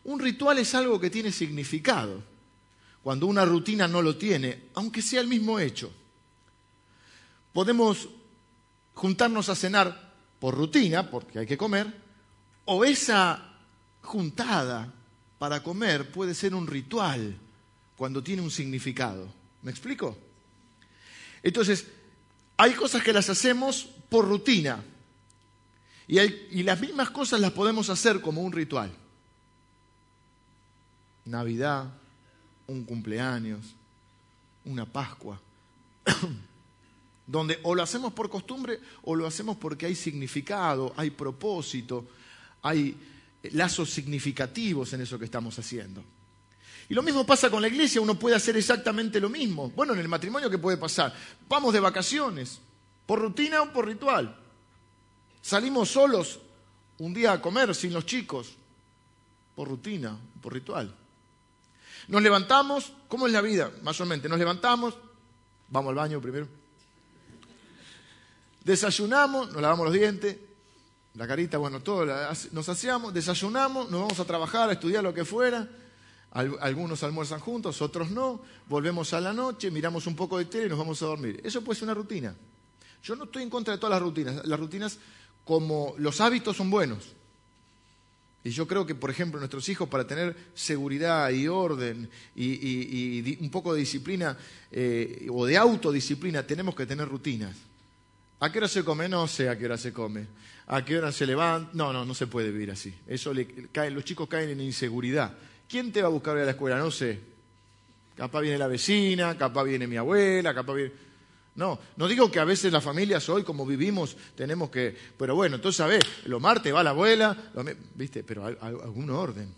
Un ritual es algo que tiene significado, cuando una rutina no lo tiene, aunque sea el mismo hecho. Podemos juntarnos a cenar por rutina, porque hay que comer, o esa juntada para comer puede ser un ritual cuando tiene un significado. ¿Me explico? Entonces, hay cosas que las hacemos por rutina y, las mismas cosas las podemos hacer como un ritual. Navidad, un cumpleaños, una Pascua. donde o lo hacemos por costumbre o lo hacemos porque hay significado, hay propósito, hay lazos significativos en eso que estamos haciendo. Y lo mismo pasa con la iglesia, uno puede hacer exactamente lo mismo. Bueno, en el matrimonio, ¿qué puede pasar? Vamos de vacaciones, por rutina o por ritual. Salimos solos un día a comer sin los chicos, por rutina, por ritual. Nos levantamos, ¿cómo es la vida? Más o menos, nos levantamos, vamos al baño primero, Desayunamos, nos lavamos los dientes, la carita, bueno, todo, nos hacíamos, desayunamos, nos vamos a trabajar, a estudiar lo que fuera. Algunos almuerzan juntos, otros no. Volvemos a la noche, miramos un poco de tele y nos vamos a dormir. Eso puede ser una rutina. Yo no estoy en contra de todas las rutinas. Las rutinas, como los hábitos, son buenos. Y yo creo que, por ejemplo, nuestros hijos, para tener seguridad y orden y, un poco de disciplina eh, o de autodisciplina, tenemos que tener rutinas. ¿A qué hora se come? No sé a qué hora se come. ¿A qué hora se levanta? No, no, no se puede vivir así. Eso le cae, los chicos caen en inseguridad. ¿Quién te va a buscar a la escuela? No sé. Capaz viene la vecina, capaz viene mi abuela, capaz viene... No, no digo que a veces las familias hoy, como vivimos, tenemos que... Pero bueno, entonces, a ver, lo martes va la abuela, ¿viste? Pero hay, algún orden.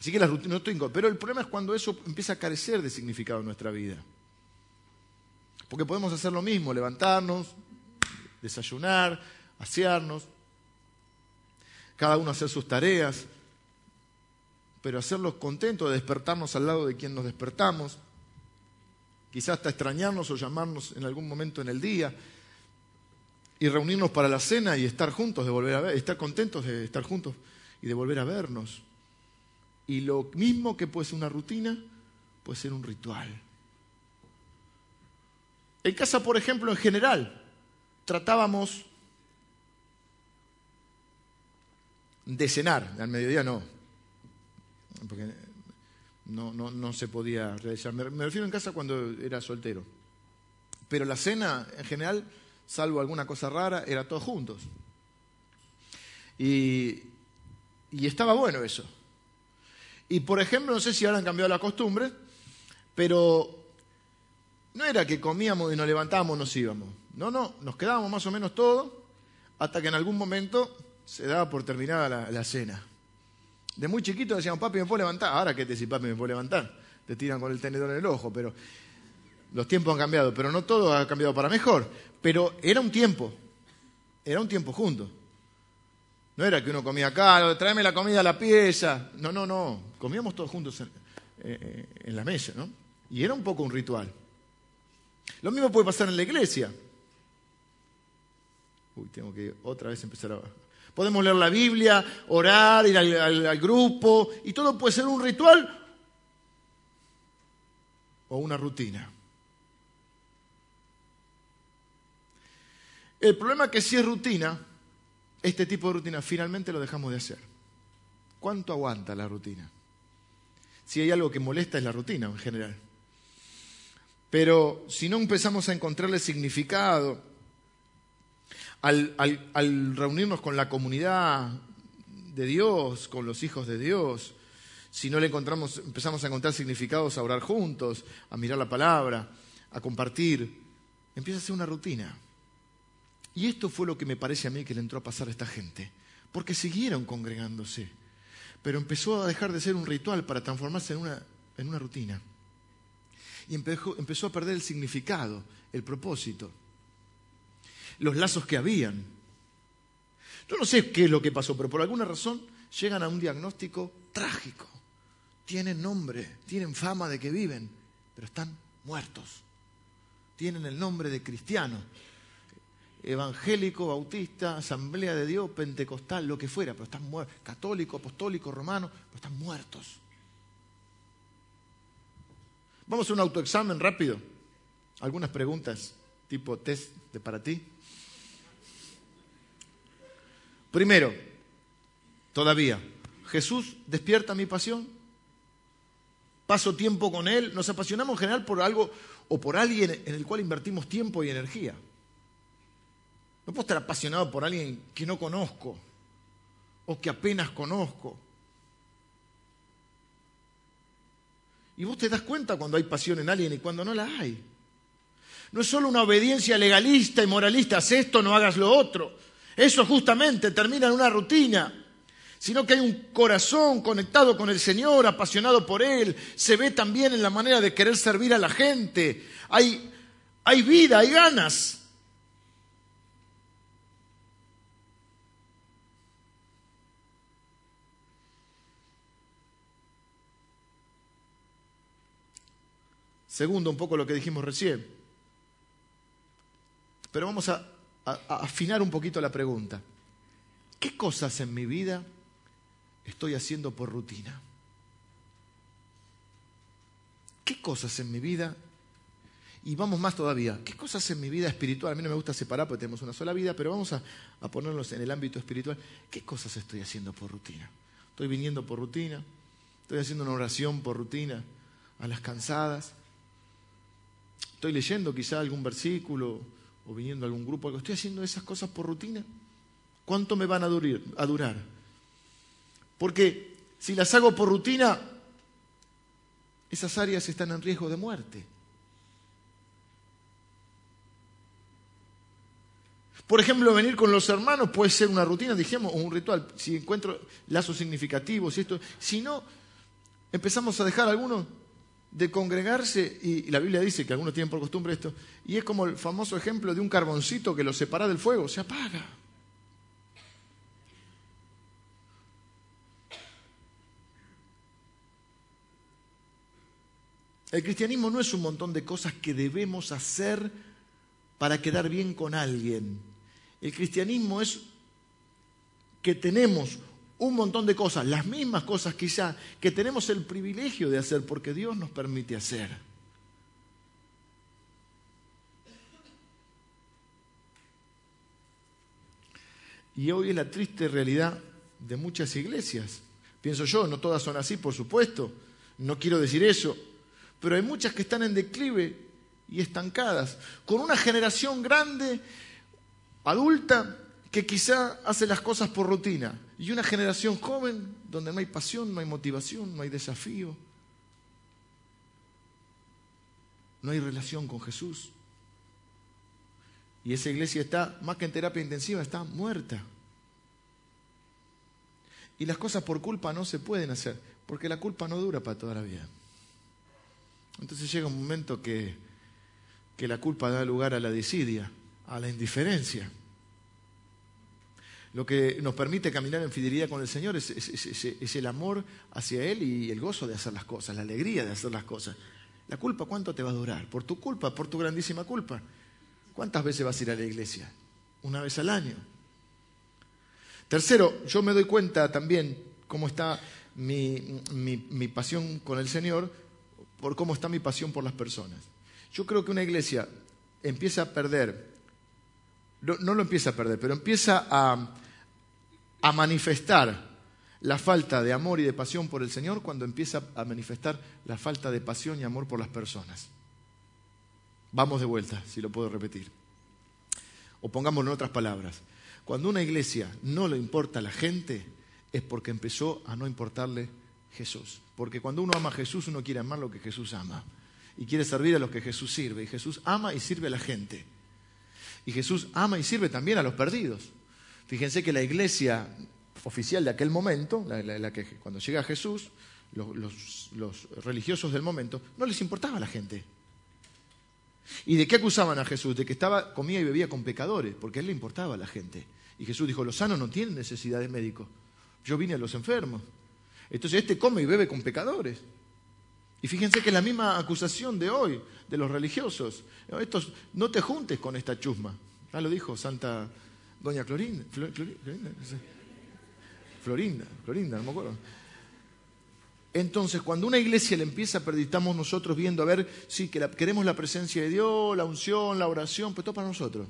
Así que la rutina no estoy... Pero el problema es cuando eso empieza a carecer de significado en nuestra vida. Porque podemos hacer lo mismo, levantarnos, desayunar, asearnos, cada uno hacer sus tareas, pero hacerlos contentos de despertarnos al lado de quien nos despertamos, quizás hasta extrañarnos o llamarnos en algún momento en el día y reunirnos para la cena y estar juntos, de volver a ver, estar contentos de estar juntos y de volver a vernos. Y lo mismo que puede ser una rutina, puede ser un ritual. En casa, por ejemplo, en general, tratábamos de cenar, al mediodía no, porque no, se podía realizar. Me, refiero en casa cuando era soltero. Pero la cena, en general, salvo alguna cosa rara, era todos juntos. Y, y estaba bueno eso. Y por ejemplo, no sé si ahora han cambiado la costumbre, pero no era que comíamos y nos levantábamos, nos íbamos. No, no, nos quedábamos más o menos todos hasta que en algún momento se daba por terminada la, cena. De muy chiquito decíamos, papi, ¿me puedo levantar? Ahora que te decís, papi, ¿me puedo levantar? Te tiran con el tenedor en el ojo, pero los tiempos han cambiado, pero no todo ha cambiado para mejor. Pero era un tiempo, era un tiempo juntos. No era que uno comía acá, tráeme la comida a la pieza. No, no, no. Comíamos todos juntos en, eh, en la mesa, ¿no? Y era un poco un ritual. Lo mismo puede pasar en la iglesia. Uy, tengo que otra vez empezar a... Podemos leer la Biblia, orar, ir al, grupo, y todo puede ser un ritual o una rutina. El problema es que si es rutina, este tipo de rutina, finalmente lo dejamos de hacer. ¿Cuánto aguanta la rutina? Si hay algo que molesta es la rutina en general. Pero si no empezamos a encontrarle significado al, reunirnos con la comunidad de Dios, con los hijos de Dios, si no le encontramos, empezamos a encontrar significados a orar juntos, a mirar la palabra, a compartir, empieza a ser una rutina. Y esto fue lo que me parece a mí que le entró a pasar a esta gente, porque siguieron congregándose, pero empezó a dejar de ser un ritual para transformarse en una, en una rutina. Y empezó, empezó a perder el significado, el propósito, los lazos que habían. Yo no sé qué es lo que pasó, pero por alguna razón llegan a un diagnóstico trágico. Tienen nombre, tienen fama de que viven, pero están muertos. Tienen el nombre de cristianos, evangélico, bautista, asamblea de Dios, pentecostal, lo que fuera, pero están muertos, católico, apostólico, romano, pero están muertos. Vamos a un autoexamen rápido. Algunas preguntas tipo test de para ti. Primero, todavía, ¿Jesús despierta mi pasión? ¿Paso tiempo con Él? ¿Nos apasionamos en general por algo o por alguien en el cual invertimos tiempo y energía? No puedo estar apasionado por alguien que no conozco o que apenas conozco. Y vos te das cuenta cuando hay pasión en alguien y cuando no la hay. No es solo una obediencia legalista y moralista, haz esto, no hagas lo otro. Eso justamente termina en una rutina, sino que hay un corazón conectado con el Señor, apasionado por Él. Se ve también en la manera de querer servir a la gente. Hay, hay vida, hay ganas. Segundo, un poco lo que dijimos recién. Pero vamos a, afinar un poquito la pregunta. ¿Qué cosas en mi vida estoy haciendo por rutina? ¿Qué cosas en mi vida? Y vamos más todavía. ¿Qué cosas en mi vida espiritual? A mí no me gusta separar porque tenemos una sola vida, pero vamos a, a ponernos en el ámbito espiritual. ¿Qué cosas estoy haciendo por rutina? Estoy viniendo por rutina. Estoy haciendo una oración por rutina a las cansadas estoy leyendo quizá algún versículo o viniendo a algún grupo, algo. estoy haciendo esas cosas por rutina. ¿Cuánto me van a, a durar? Porque si las hago por rutina, esas áreas están en riesgo de muerte. Por ejemplo, venir con los hermanos puede ser una rutina, dijimos, o un ritual. Si encuentro lazos significativos y esto. Si no, empezamos a dejar algunos de congregarse, y, la Biblia dice que algunos tienen por costumbre esto, y es como el famoso ejemplo de un carboncito que lo separa del fuego, se apaga. El cristianismo no es un montón de cosas que debemos hacer para quedar bien con alguien. El cristianismo es que tenemos un montón de cosas, las mismas cosas quizá que tenemos el privilegio de hacer porque Dios nos permite hacer. Y hoy es la triste realidad de muchas iglesias. Pienso yo, no todas son así, por supuesto, no quiero decir eso, pero hay muchas que están en declive y estancadas, con una generación grande, adulta, que quizá hace las cosas por rutina, y una generación joven donde no hay pasión, no hay motivación, no hay desafío, no hay relación con Jesús. Y esa iglesia está, más que en terapia intensiva, está muerta. Y las cosas por culpa no se pueden hacer, porque la culpa no dura para toda la vida. Entonces llega un momento que, que la culpa da lugar a la desidia, a la indiferencia. Lo que nos permite caminar en fidelidad con el Señor es, el amor hacia Él y el gozo de hacer las cosas, la alegría de hacer las cosas. La culpa, ¿cuánto te va a durar? Por tu culpa, por tu grandísima culpa. ¿Cuántas veces vas a ir a la iglesia? una vez al año. Tercero, yo me doy cuenta también cómo está mi, mi, pasión con el Señor, por cómo está mi pasión por las personas. Yo creo que una iglesia empieza a perder, no, no lo empieza a perder, pero empieza a, a manifestar la falta de amor y de pasión por el Señor cuando empieza a manifestar la falta de pasión y amor por las personas. Vamos de vuelta, si lo puedo repetir. O pongámoslo en otras palabras. Cuando una iglesia no le importa a la gente, es porque empezó a no importarle Jesús. Porque cuando uno ama a Jesús, uno quiere amar lo que Jesús ama. Y quiere servir a los que Jesús sirve. Y Jesús ama y sirve a la gente. Y Jesús ama y sirve también a los perdidos. Fíjense que la iglesia oficial de aquel momento, la, que cuando llega Jesús, los, religiosos del momento, no les importaba a la gente. ¿Y de qué acusaban a Jesús? De que estaba, comía y bebía con pecadores, porque a él le importaba a la gente. Y Jesús dijo, los sanos no tienen necesidad de médicos, yo vine a los enfermos. Entonces este come y bebe con pecadores. Y fíjense que es la misma acusación de hoy, de los religiosos. Estos, no te juntes con esta chusma. Ya lo dijo Santa Doña Clorinda. Florinda, Florinda, no me acuerdo. Entonces, cuando una iglesia le empieza a perder, estamos nosotros viendo, a ver, sí, que queremos la presencia de Dios, la unción, la oración, pero todo para nosotros.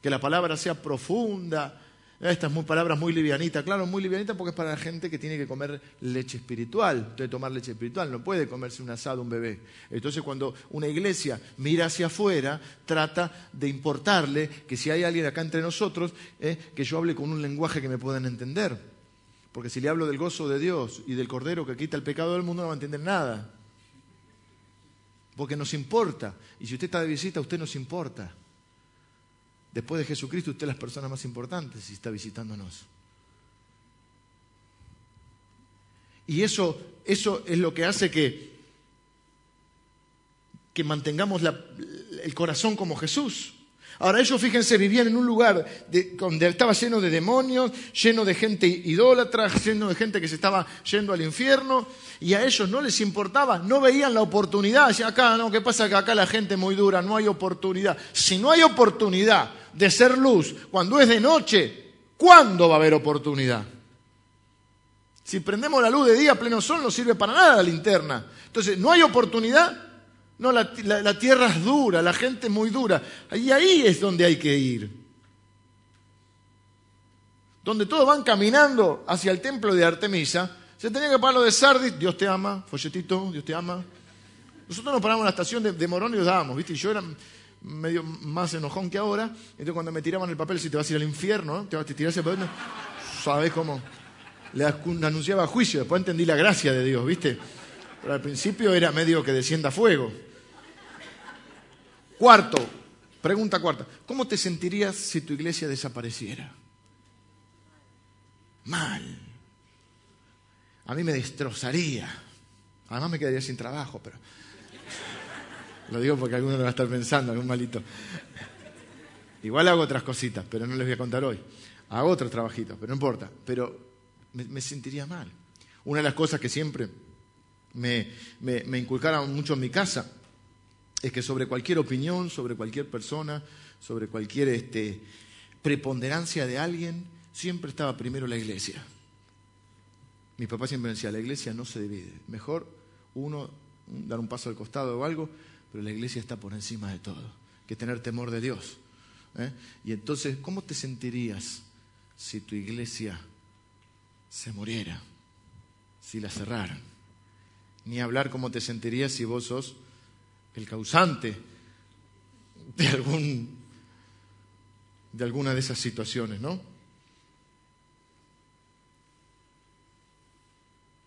Que la palabra sea profunda, estas muy palabras muy livianitas, claro, muy livianitas porque es para la gente que tiene que comer leche espiritual. de tomar leche espiritual, no puede comerse un asado un bebé. Entonces, cuando una iglesia mira hacia afuera, trata de importarle que si hay alguien acá entre nosotros, eh, que yo hable con un lenguaje que me puedan entender. Porque si le hablo del gozo de Dios y del Cordero que quita el pecado del mundo, no va a entender nada. Porque nos importa. Y si usted está de visita, usted nos importa. Después de Jesucristo, usted es la persona más importante si está visitándonos. Y eso, eso es lo que hace que, que mantengamos el corazón como Jesús. Ahora ellos, fíjense, vivían en un lugar donde estaba lleno de demonios, lleno de gente idólatra, lleno de gente que se estaba yendo al infierno, y a ellos no les importaba, no veían la oportunidad. Decían, acá, no, ¿qué pasa? Que acá la gente es muy dura, no hay oportunidad. Si no hay oportunidad de ser luz cuando es de noche, ¿cuándo va a haber oportunidad? Si prendemos la luz de día a pleno sol no sirve para nada la linterna. Entonces, no hay oportunidad. No, la, tierra es dura, la gente es muy dura. Y ahí es donde hay que ir. Donde todos van caminando hacia el templo de Artemisa, se tenía que parar lo de Sardis, Dios te ama, folletito, Dios te ama. Nosotros nos paramos en la estación de, Morón y nos dábamos, ¿viste? Y yo era medio más enojón que ahora. Entonces cuando me tiraban el papel, si te vas a ir al infierno, te vas a tirar ese papel, ¿sabes cómo? Le anunciaba juicio, después entendí la gracia de Dios, ¿viste? Pero al principio era medio que descienda fuego. Cuarto, pregunta cuarta, ¿cómo te sentirías si tu iglesia desapareciera? Mal. A mí me destrozaría. Además me quedaría sin trabajo, pero lo digo porque alguno lo va a estar pensando, algún malito. Igual hago otras cositas, pero no les voy a contar hoy. Hago otros trabajitos, pero no importa. Pero me, sentiría mal. Una de las cosas que siempre me, me, inculcaron mucho en mi casa es que sobre cualquier opinión, sobre cualquier persona, sobre cualquier este, preponderancia de alguien, siempre estaba primero la iglesia. Mi papá siempre decía, la iglesia no se divide. Mejor uno dar un paso al costado o algo, pero la iglesia está por encima de todo, que tener temor de Dios. ¿eh? Y entonces, ¿cómo te sentirías si tu iglesia se muriera, si la cerraran? Ni hablar cómo te sentirías si vos sos el causante de algún de alguna de esas situaciones, ¿no?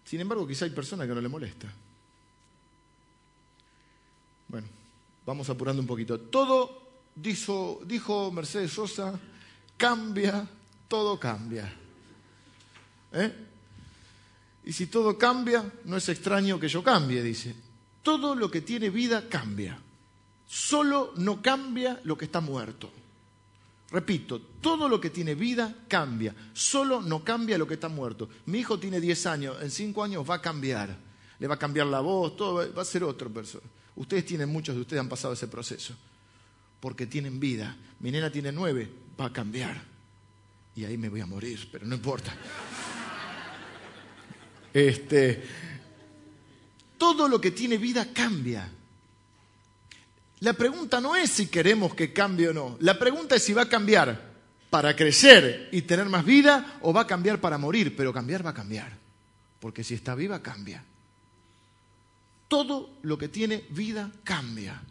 Sin embargo, quizá hay personas que no le molesta. Bueno, vamos apurando un poquito. Todo, dijo, dijo Mercedes Sosa, cambia, todo cambia. ¿Eh? Y si todo cambia, no es extraño que yo cambie, dice. Todo lo que tiene vida cambia. Solo no cambia lo que está muerto. Repito, todo lo que tiene vida cambia. Solo no cambia lo que está muerto. Mi hijo tiene 10 años, en 5 años va a cambiar. Le va a cambiar la voz, todo, va a ser otra persona. Ustedes tienen, muchos de ustedes han pasado ese proceso. porque tienen vida. Mi nena tiene nueve, va a cambiar. Y ahí me voy a morir, pero no importa. Este, todo lo que tiene vida cambia. La pregunta no es si queremos que cambie o no. La pregunta es si va a cambiar para crecer y tener más vida o va a cambiar para morir. Pero cambiar va a cambiar. Porque si está viva, cambia. Todo lo que tiene vida cambia.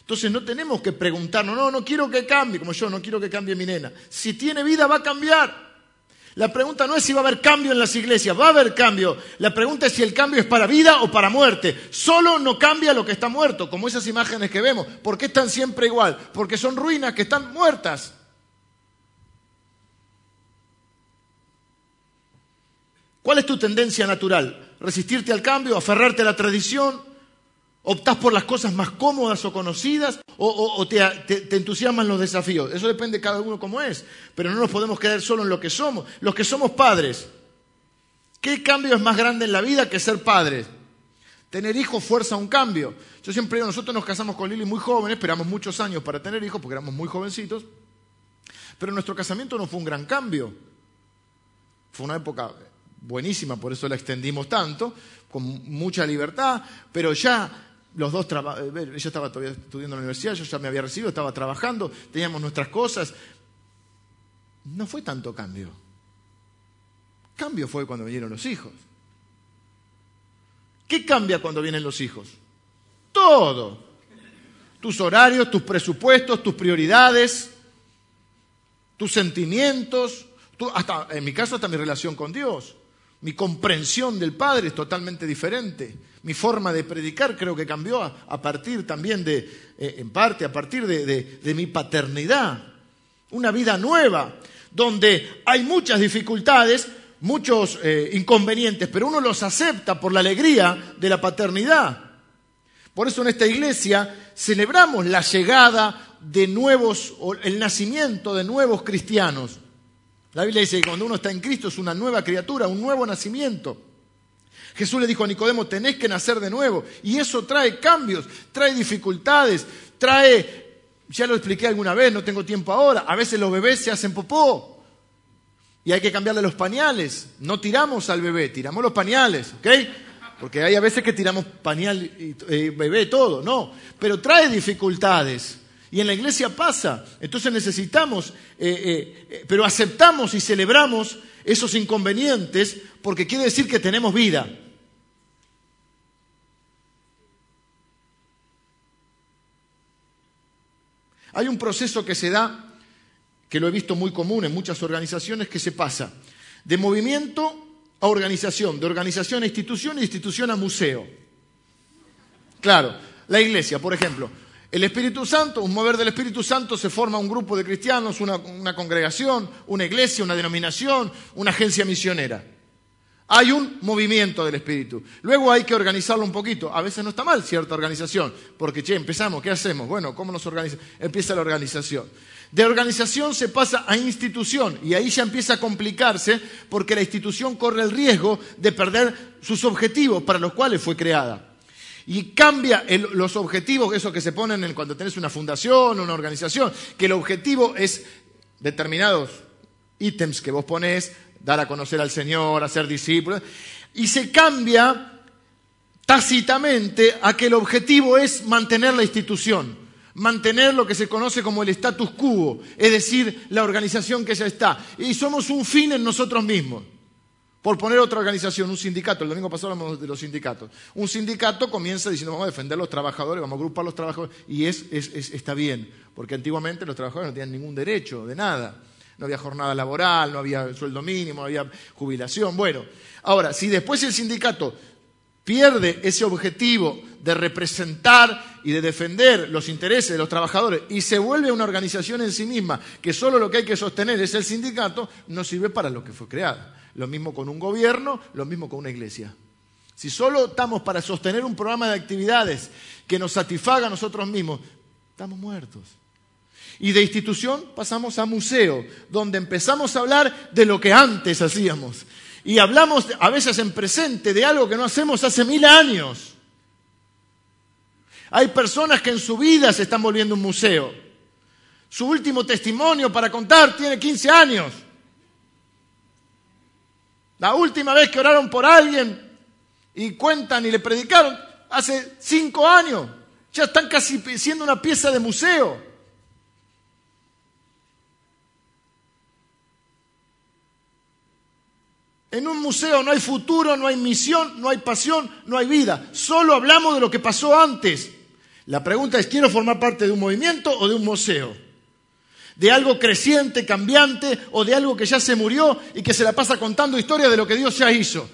Entonces no tenemos que preguntarnos, no, no quiero que cambie, como yo no quiero que cambie mi nena. Si tiene vida va a cambiar. La pregunta no es si va a haber cambio en las iglesias, va a haber cambio. La pregunta es si el cambio es para vida o para muerte. Solo no cambia lo que está muerto, como esas imágenes que vemos. ¿Por qué están siempre igual? Porque son ruinas que están muertas. ¿Cuál es tu tendencia natural? ¿Resistirte al cambio? ¿Aferrarte a la tradición? ¿Optás por las cosas más cómodas o conocidas? ¿O, te, entusiasman los desafíos? Eso depende de cada uno como es. Pero no nos podemos quedar solo en lo que somos. Los que somos padres. ¿Qué cambio es más grande en la vida que ser padres? Tener hijos fuerza un cambio. Yo siempre digo, nosotros nos casamos con Lili muy jóvenes, esperamos muchos años para tener hijos porque éramos muy jovencitos. Pero nuestro casamiento no fue un gran cambio. Fue una época buenísima, por eso la extendimos tanto, con mucha libertad, pero ya los dos eh, ella estaba todavía estudiando en la universidad, yo ya me había recibido, estaba trabajando, teníamos nuestras cosas. No fue tanto cambio. Cambio fue cuando vinieron los hijos. ¿Qué cambia cuando vienen los hijos? Todo. Tus horarios, tus presupuestos, tus prioridades, tus sentimientos, hasta, en mi caso hasta mi relación con Dios. Mi comprensión del Padre es totalmente diferente. Mi forma de predicar creo que cambió a, partir también de, eh, en parte, a partir de, mi paternidad. Una vida nueva, donde hay muchas dificultades, muchos eh, inconvenientes, pero uno los acepta por la alegría de la paternidad. Por eso en esta iglesia celebramos la llegada de nuevos, el nacimiento de nuevos cristianos. La Biblia dice que cuando uno está en Cristo es una nueva criatura, un nuevo nacimiento. Jesús le dijo a Nicodemo, tenés que nacer de nuevo. Y eso trae cambios, trae dificultades, trae, ya lo expliqué alguna vez, no tengo tiempo ahora, a veces los bebés se hacen popó. Y hay que cambiarle los pañales. No tiramos al bebé, tiramos los pañales, ¿ok? Porque hay a veces que tiramos pañal y eh, bebé, todo, no. Pero trae dificultades. Y en la iglesia pasa. Entonces necesitamos, eh, eh, pero aceptamos y celebramos esos inconvenientes porque quiere decir que tenemos vida. Hay un proceso que se da, que lo he visto muy común en muchas organizaciones, que se pasa de movimiento a organización, de organización a institución de institución a museo. Claro, la iglesia, por ejemplo. El Espíritu Santo, un mover del Espíritu Santo, se forma un grupo de cristianos, una, congregación, una iglesia, una denominación, una agencia misionera. Hay un movimiento del Espíritu. Luego hay que organizarlo un poquito. A veces no está mal cierta organización, porque, che, empezamos, ¿qué hacemos? Bueno, ¿cómo nos organizamos? Empieza la organización. De organización se pasa a institución y ahí ya empieza a complicarse porque la institución corre el riesgo de perder sus objetivos para los cuales fue creada y cambia los objetivos, esos que se ponen cuando tenés una fundación, o una organización, que el objetivo es determinados ítems que vos ponés, dar a conocer al Señor, hacer discípulos, y se cambia tácitamente a que el objetivo es mantener la institución, mantener lo que se conoce como el status quo, es decir, la organización que ya está. Y somos un fin en nosotros mismos. Por poner otra organización, un sindicato, el domingo pasado hablamos de los sindicatos. Un sindicato comienza diciendo vamos a defender a los trabajadores, vamos a agrupar a los trabajadores, y es, está bien, porque antiguamente los trabajadores no tenían ningún derecho de nada. No había jornada laboral, no había sueldo mínimo, no había jubilación. Bueno, ahora, si después el sindicato pierde ese objetivo de representar y de defender los intereses de los trabajadores y se vuelve una organización en sí misma que solo lo que hay que sostener es el sindicato, no sirve para lo que fue creada. Lo mismo con un gobierno, lo mismo con una iglesia. Si solo estamos para sostener un programa de actividades que nos satisfaga a nosotros mismos, estamos muertos. Y de institución pasamos a museo, donde empezamos a hablar de lo que antes hacíamos. Y hablamos a veces en presente de algo que no hacemos hace mil años. Hay personas que en su vida se están volviendo un museo. Su último testimonio para contar tiene 15 años. La última vez que oraron por alguien y cuentan y le predicaron hace cinco años. Ya están casi siendo una pieza de museo. En un museo no hay futuro, no hay misión, no hay pasión, no hay vida. Solo hablamos de lo que pasó antes. La pregunta es, ¿quiero formar parte de un movimiento o de un museo? ¿De algo creciente, cambiante o de algo que ya se murió y que se la pasa contando historias de lo que Dios ya hizo?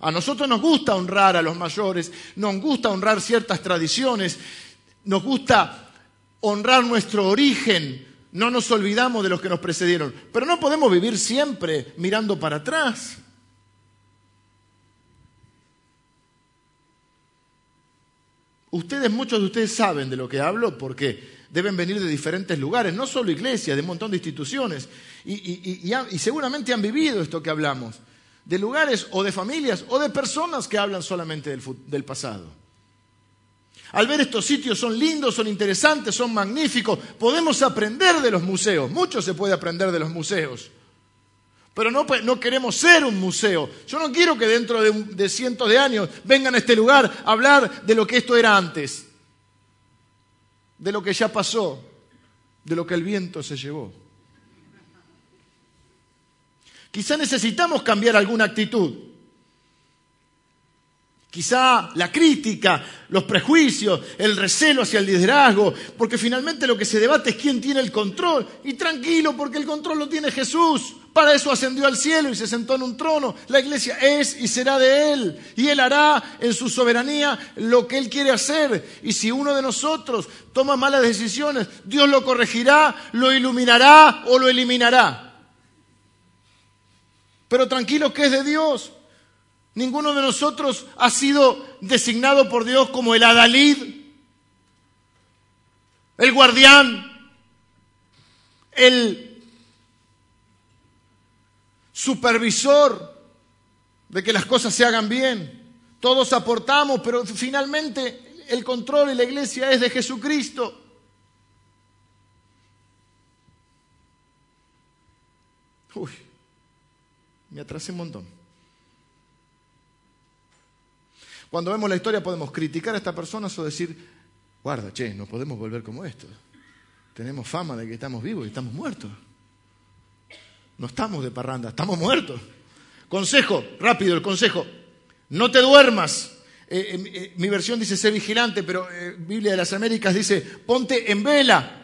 A nosotros nos gusta honrar a los mayores, nos gusta honrar ciertas tradiciones, nos gusta honrar nuestro origen, no nos olvidamos de los que nos precedieron, pero no podemos vivir siempre mirando para atrás. Ustedes, muchos de ustedes saben de lo que hablo porque deben venir de diferentes lugares, no solo iglesias, de un montón de instituciones, y, seguramente han vivido esto que hablamos de lugares o de familias o de personas que hablan solamente del, pasado. Al ver estos sitios son lindos, son interesantes, son magníficos, podemos aprender de los museos, mucho se puede aprender de los museos, pero no, queremos ser un museo. Yo no quiero que dentro de, de cientos de años vengan a este lugar a hablar de lo que esto era antes, de lo que ya pasó, de lo que el viento se llevó. Quizá necesitamos cambiar alguna actitud. Quizá la crítica, los prejuicios, el recelo hacia el liderazgo, porque finalmente lo que se debate es quién tiene el control. Y tranquilo, porque el control lo tiene Jesús. Para eso ascendió al cielo y se sentó en un trono. La iglesia es y será de Él. Y Él hará en su soberanía lo que Él quiere hacer. Y si uno de nosotros toma malas decisiones, Dios lo corregirá, lo iluminará o lo eliminará pero tranquilo que es de Dios. Ninguno de nosotros ha sido designado por Dios como el adalid, el guardián, el supervisor de que las cosas se hagan bien. Todos aportamos, pero finalmente el control y la iglesia es de Jesucristo. Uy, me atrasé un montón. Cuando vemos la historia podemos criticar a esta persona o decir, guarda, che, no podemos volver como esto. Tenemos fama de que estamos vivos y estamos muertos. No estamos de parranda, estamos muertos. Consejo, rápido el consejo, no te duermas. Eh, eh, eh, mi versión dice sé vigilante, pero Biblia de las Américas dice ponte en vela.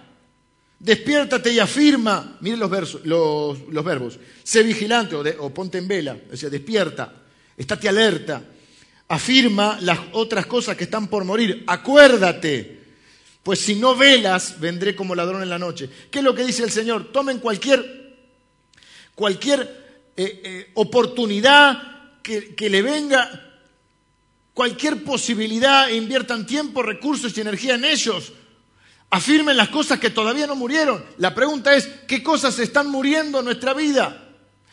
Despiértate y afirma, miren los, versos, los, verbos, sé vigilante o, ponte en vela, o sea, despierta, estate alerta, afirma las otras cosas que están por morir, acuérdate, pues si no velas, vendré como ladrón en la noche. ¿Qué es lo que dice el Señor? Tomen cualquier, cualquier eh, eh, oportunidad que, que le venga, cualquier posibilidad, inviertan tiempo, recursos y energía en ellos Afirmen las cosas que todavía no murieron. La pregunta es, ¿qué cosas están muriendo en nuestra vida?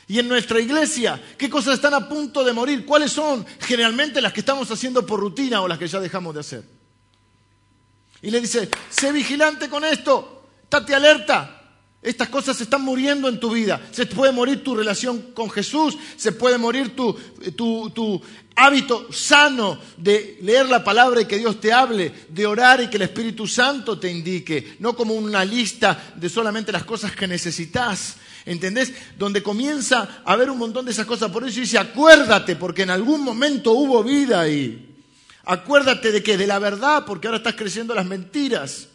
Y en nuestra iglesia, ¿qué cosas están a punto de morir? ¿Cuáles son generalmente las que estamos haciendo por rutina o las que ya dejamos de hacer? Y le dice, sé vigilante con esto, estate alerta. Estas cosas están muriendo en tu vida. Se puede morir tu relación con Jesús, se puede morir tu, tu, tu hábito sano de leer la palabra y que Dios te hable, de orar y que el Espíritu Santo te indique, no como una lista de solamente las cosas que necesitas. ¿Entendés? Donde comienza a haber un montón de esas cosas. Por eso dice, acuérdate, porque en algún momento hubo vida ahí. Acuérdate de que de la verdad, porque ahora estás creciendo las mentiras.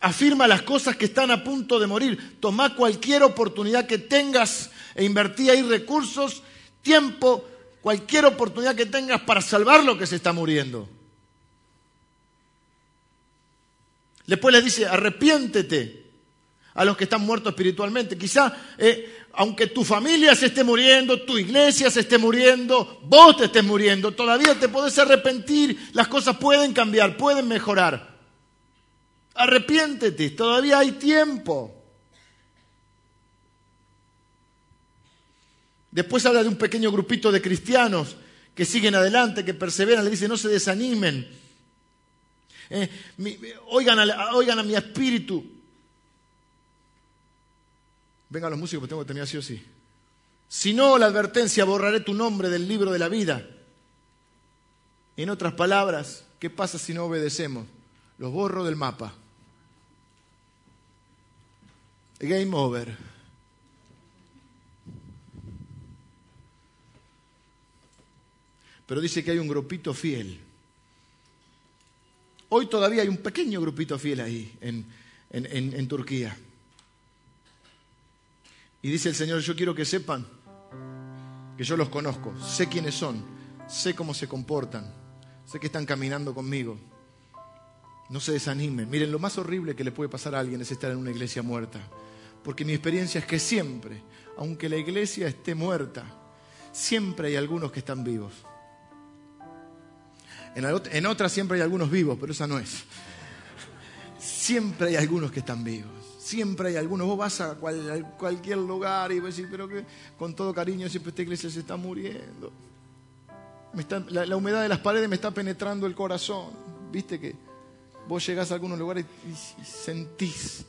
Afirma las cosas que están a punto de morir. Toma cualquier oportunidad que tengas e invertí ahí recursos, tiempo, cualquier oportunidad que tengas para salvar lo que se está muriendo. Después les dice, arrepiéntete a los que están muertos espiritualmente. Quizá, eh, aunque tu familia se esté muriendo, tu iglesia se esté muriendo, vos te estés muriendo, todavía te podés arrepentir, las cosas pueden cambiar, pueden mejorar. Arrepiéntete, todavía hay tiempo. Después habla de un pequeño grupito de cristianos que siguen adelante, que perseveran, le dice, no se desanimen. Eh, oigan, a, oigan a mi espíritu. Vengan los músicos, tengo que terminar así o sí. Si no, la advertencia, borraré tu nombre del libro de la vida. En otras palabras, ¿qué pasa si no obedecemos? Los borro del mapa. Game over. Pero dice que hay un grupito fiel. Hoy todavía hay un pequeño grupito fiel ahí, en, en Turquía. Y dice el Señor, yo quiero que sepan que yo los conozco, sé quiénes son, sé cómo se comportan, sé que están caminando conmigo. No se desanimen. Miren, lo más horrible que le puede pasar a alguien es estar en una iglesia muerta. Porque mi experiencia es que siempre, aunque la iglesia esté muerta, siempre hay algunos que están vivos. En, otras siempre hay algunos vivos, pero esa no es. Siempre hay algunos que están vivos. Siempre hay algunos. Vos vas a, cualquier lugar y vos decís, pero que con todo cariño, siempre esta iglesia se está muriendo. la, humedad de las paredes me está penetrando el corazón. Viste que vos llegás a algunos lugares y sentís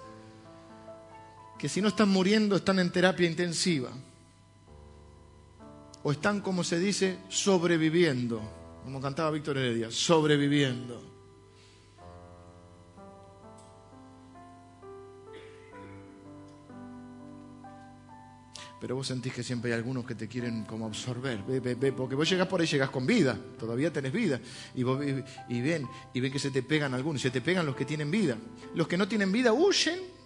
que si no están muriendo, están en terapia intensiva. O están, como se dice, sobreviviendo, como cantaba Víctor Heredia, sobreviviendo. Pero vos sentís que siempre hay algunos que te quieren como absorber. porque vos llegás por ahí, llegás con vida, todavía tenés vida. Y, y ven, y ven que se te pegan algunos, se te pegan los que tienen vida. Los que no tienen vida huyen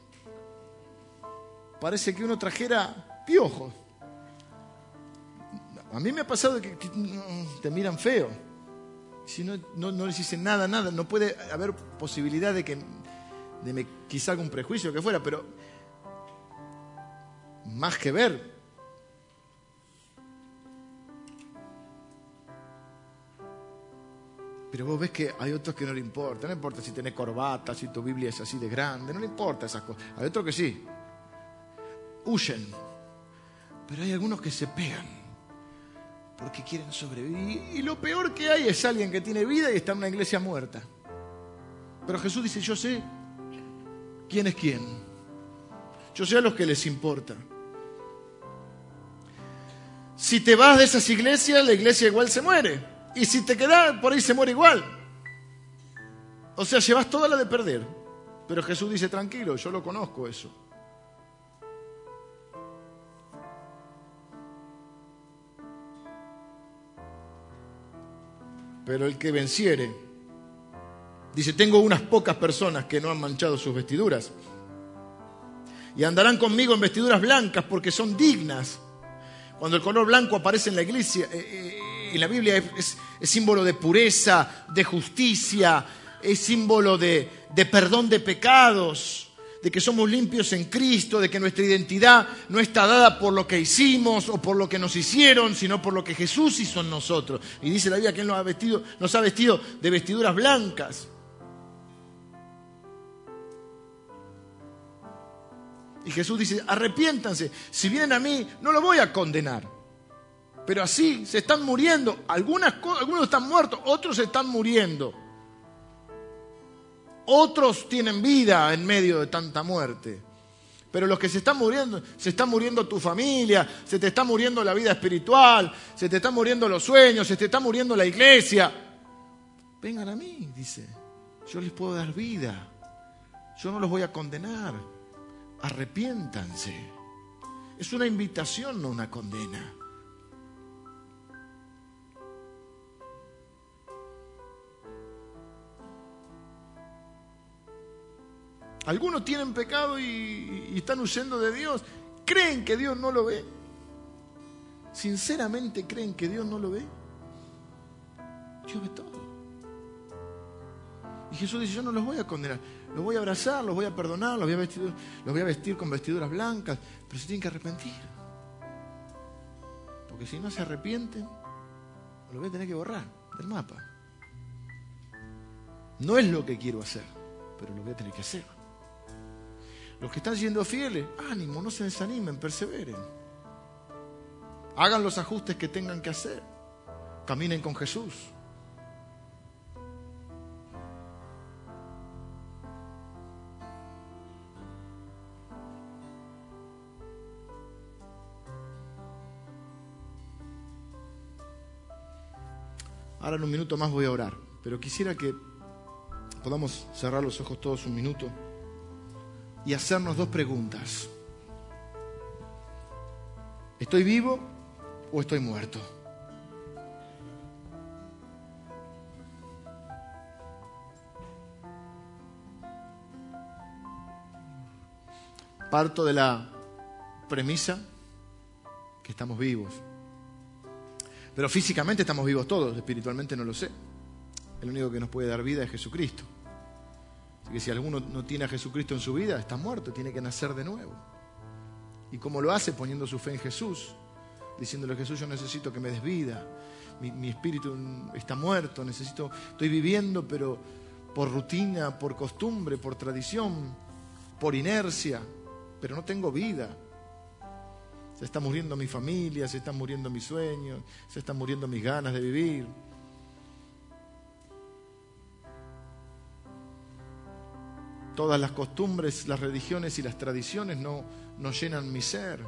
parece que uno trajera piojos. A mí me ha pasado que, te miran feo. Si no, no, les dicen nada, nada, no puede haber posibilidad de que de me, quizá algún prejuicio que fuera, pero más que ver. Pero vos ves que hay otros que no le importa. No importa si tenés corbata, si tu Biblia es así de grande. No le importa esas cosas. Hay otros que sí huyen. Pero hay algunos que se pegan porque quieren sobrevivir. Y lo peor que hay es alguien que tiene vida y está en una iglesia muerta. Pero Jesús dice, yo sé quién es quién. Yo sé a los que les importa. Si te vas de esas iglesias, la iglesia igual se muere. Y si te quedas, por ahí se muere igual. O sea, llevas toda la de perder. Pero Jesús dice, tranquilo, yo lo conozco eso. Pero el que venciere, dice, tengo unas pocas personas que no han manchado sus vestiduras y andarán conmigo en vestiduras blancas porque son dignas. Cuando el color blanco aparece en la iglesia, eh, eh, en la Biblia es, símbolo de pureza, de justicia, es símbolo de perdón de pecados de que somos limpios en Cristo, de que nuestra identidad no está dada por lo que hicimos o por lo que nos hicieron, sino por lo que Jesús hizo en nosotros. Y dice la Biblia que Él nos ha vestido, nos ha vestido de vestiduras blancas. Y Jesús dice, arrepiéntanse, si vienen a mí, no lo voy a condenar. Pero así se están muriendo. Algunos están muertos, otros están muriendo. Otros tienen vida en medio de tanta muerte. Pero los que se están muriendo, se está muriendo tu familia, se te está muriendo la vida espiritual, se te están muriendo los sueños, se te está muriendo la iglesia. Vengan a mí, dice. Yo les puedo dar vida. Yo no los voy a condenar. Arrepiéntanse. Es una invitación, no una condena. Algunos tienen pecado y, están huyendo de Dios. ¿Creen que Dios no lo ve? ¿Sinceramente creen que Dios no lo ve? Dios ve todo. Y Jesús dice, yo no los voy a condenar, los voy a abrazar, los voy a perdonar, los voy a vestir, los voy a vestir con vestiduras blancas, pero se tienen que arrepentir. Porque si no se arrepienten, lo voy a tener que borrar del mapa. No es lo que quiero hacer, pero lo voy a tener que hacer. Los que están siendo fieles, ánimo, no se desanimen, perseveren. Hagan los ajustes que tengan que hacer. Caminen con Jesús. Ahora en un minuto más voy a orar, pero quisiera que podamos cerrar los ojos todos un minuto y hacernos dos preguntas. ¿Estoy vivo o estoy muerto? Parto de la premisa que estamos vivos. Pero físicamente estamos vivos todos, espiritualmente no lo sé. El único que nos puede dar vida es Jesucristo. Así que si alguno no tiene a Jesucristo en su vida, está muerto, tiene que nacer de nuevo. ¿Y cómo lo hace? Poniendo su fe en Jesús, diciéndole Jesús, yo necesito que me des vida. Mi, mi espíritu está muerto, necesito, estoy viviendo, pero por rutina, por costumbre, por tradición, por inercia, pero no tengo vida. Se está muriendo mi familia, se están muriendo mis sueños, se están muriendo mis ganas de vivir. Todas las costumbres, las religiones y las tradiciones no, no llenan mi ser.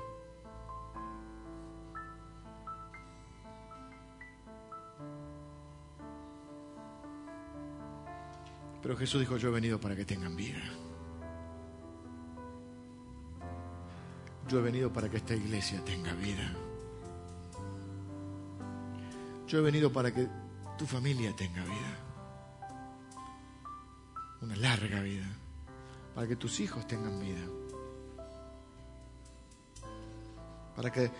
Pero Jesús dijo, yo he venido para que tengan vida. Yo he venido para que esta iglesia tenga vida. Yo he venido para que tu familia tenga vida. Una larga vida. Para que tus hijos tengan vida. Para que,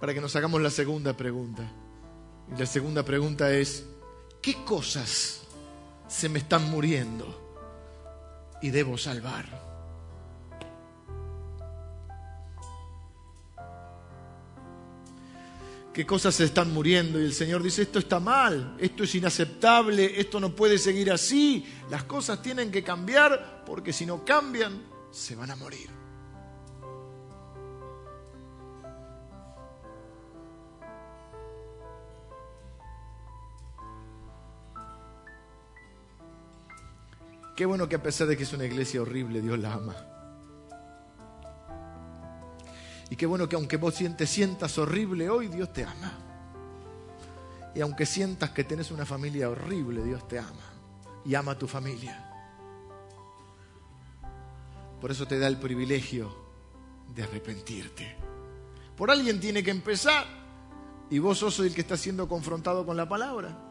para que nos hagamos la segunda pregunta. Y la segunda pregunta es, ¿qué cosas se me están muriendo y debo salvar? Qué cosas se están muriendo y el Señor dice, esto está mal, esto es inaceptable, esto no puede seguir así, las cosas tienen que cambiar porque si no cambian, se van a morir. Qué bueno que a pesar de que es una iglesia horrible, Dios la ama. Y qué bueno que aunque vos te sientas horrible hoy, Dios te ama. Y aunque sientas que tenés una familia horrible, Dios te ama. Y ama a tu familia. Por eso te da el privilegio de arrepentirte. Por alguien tiene que empezar. Y vos sos el que está siendo confrontado con la palabra.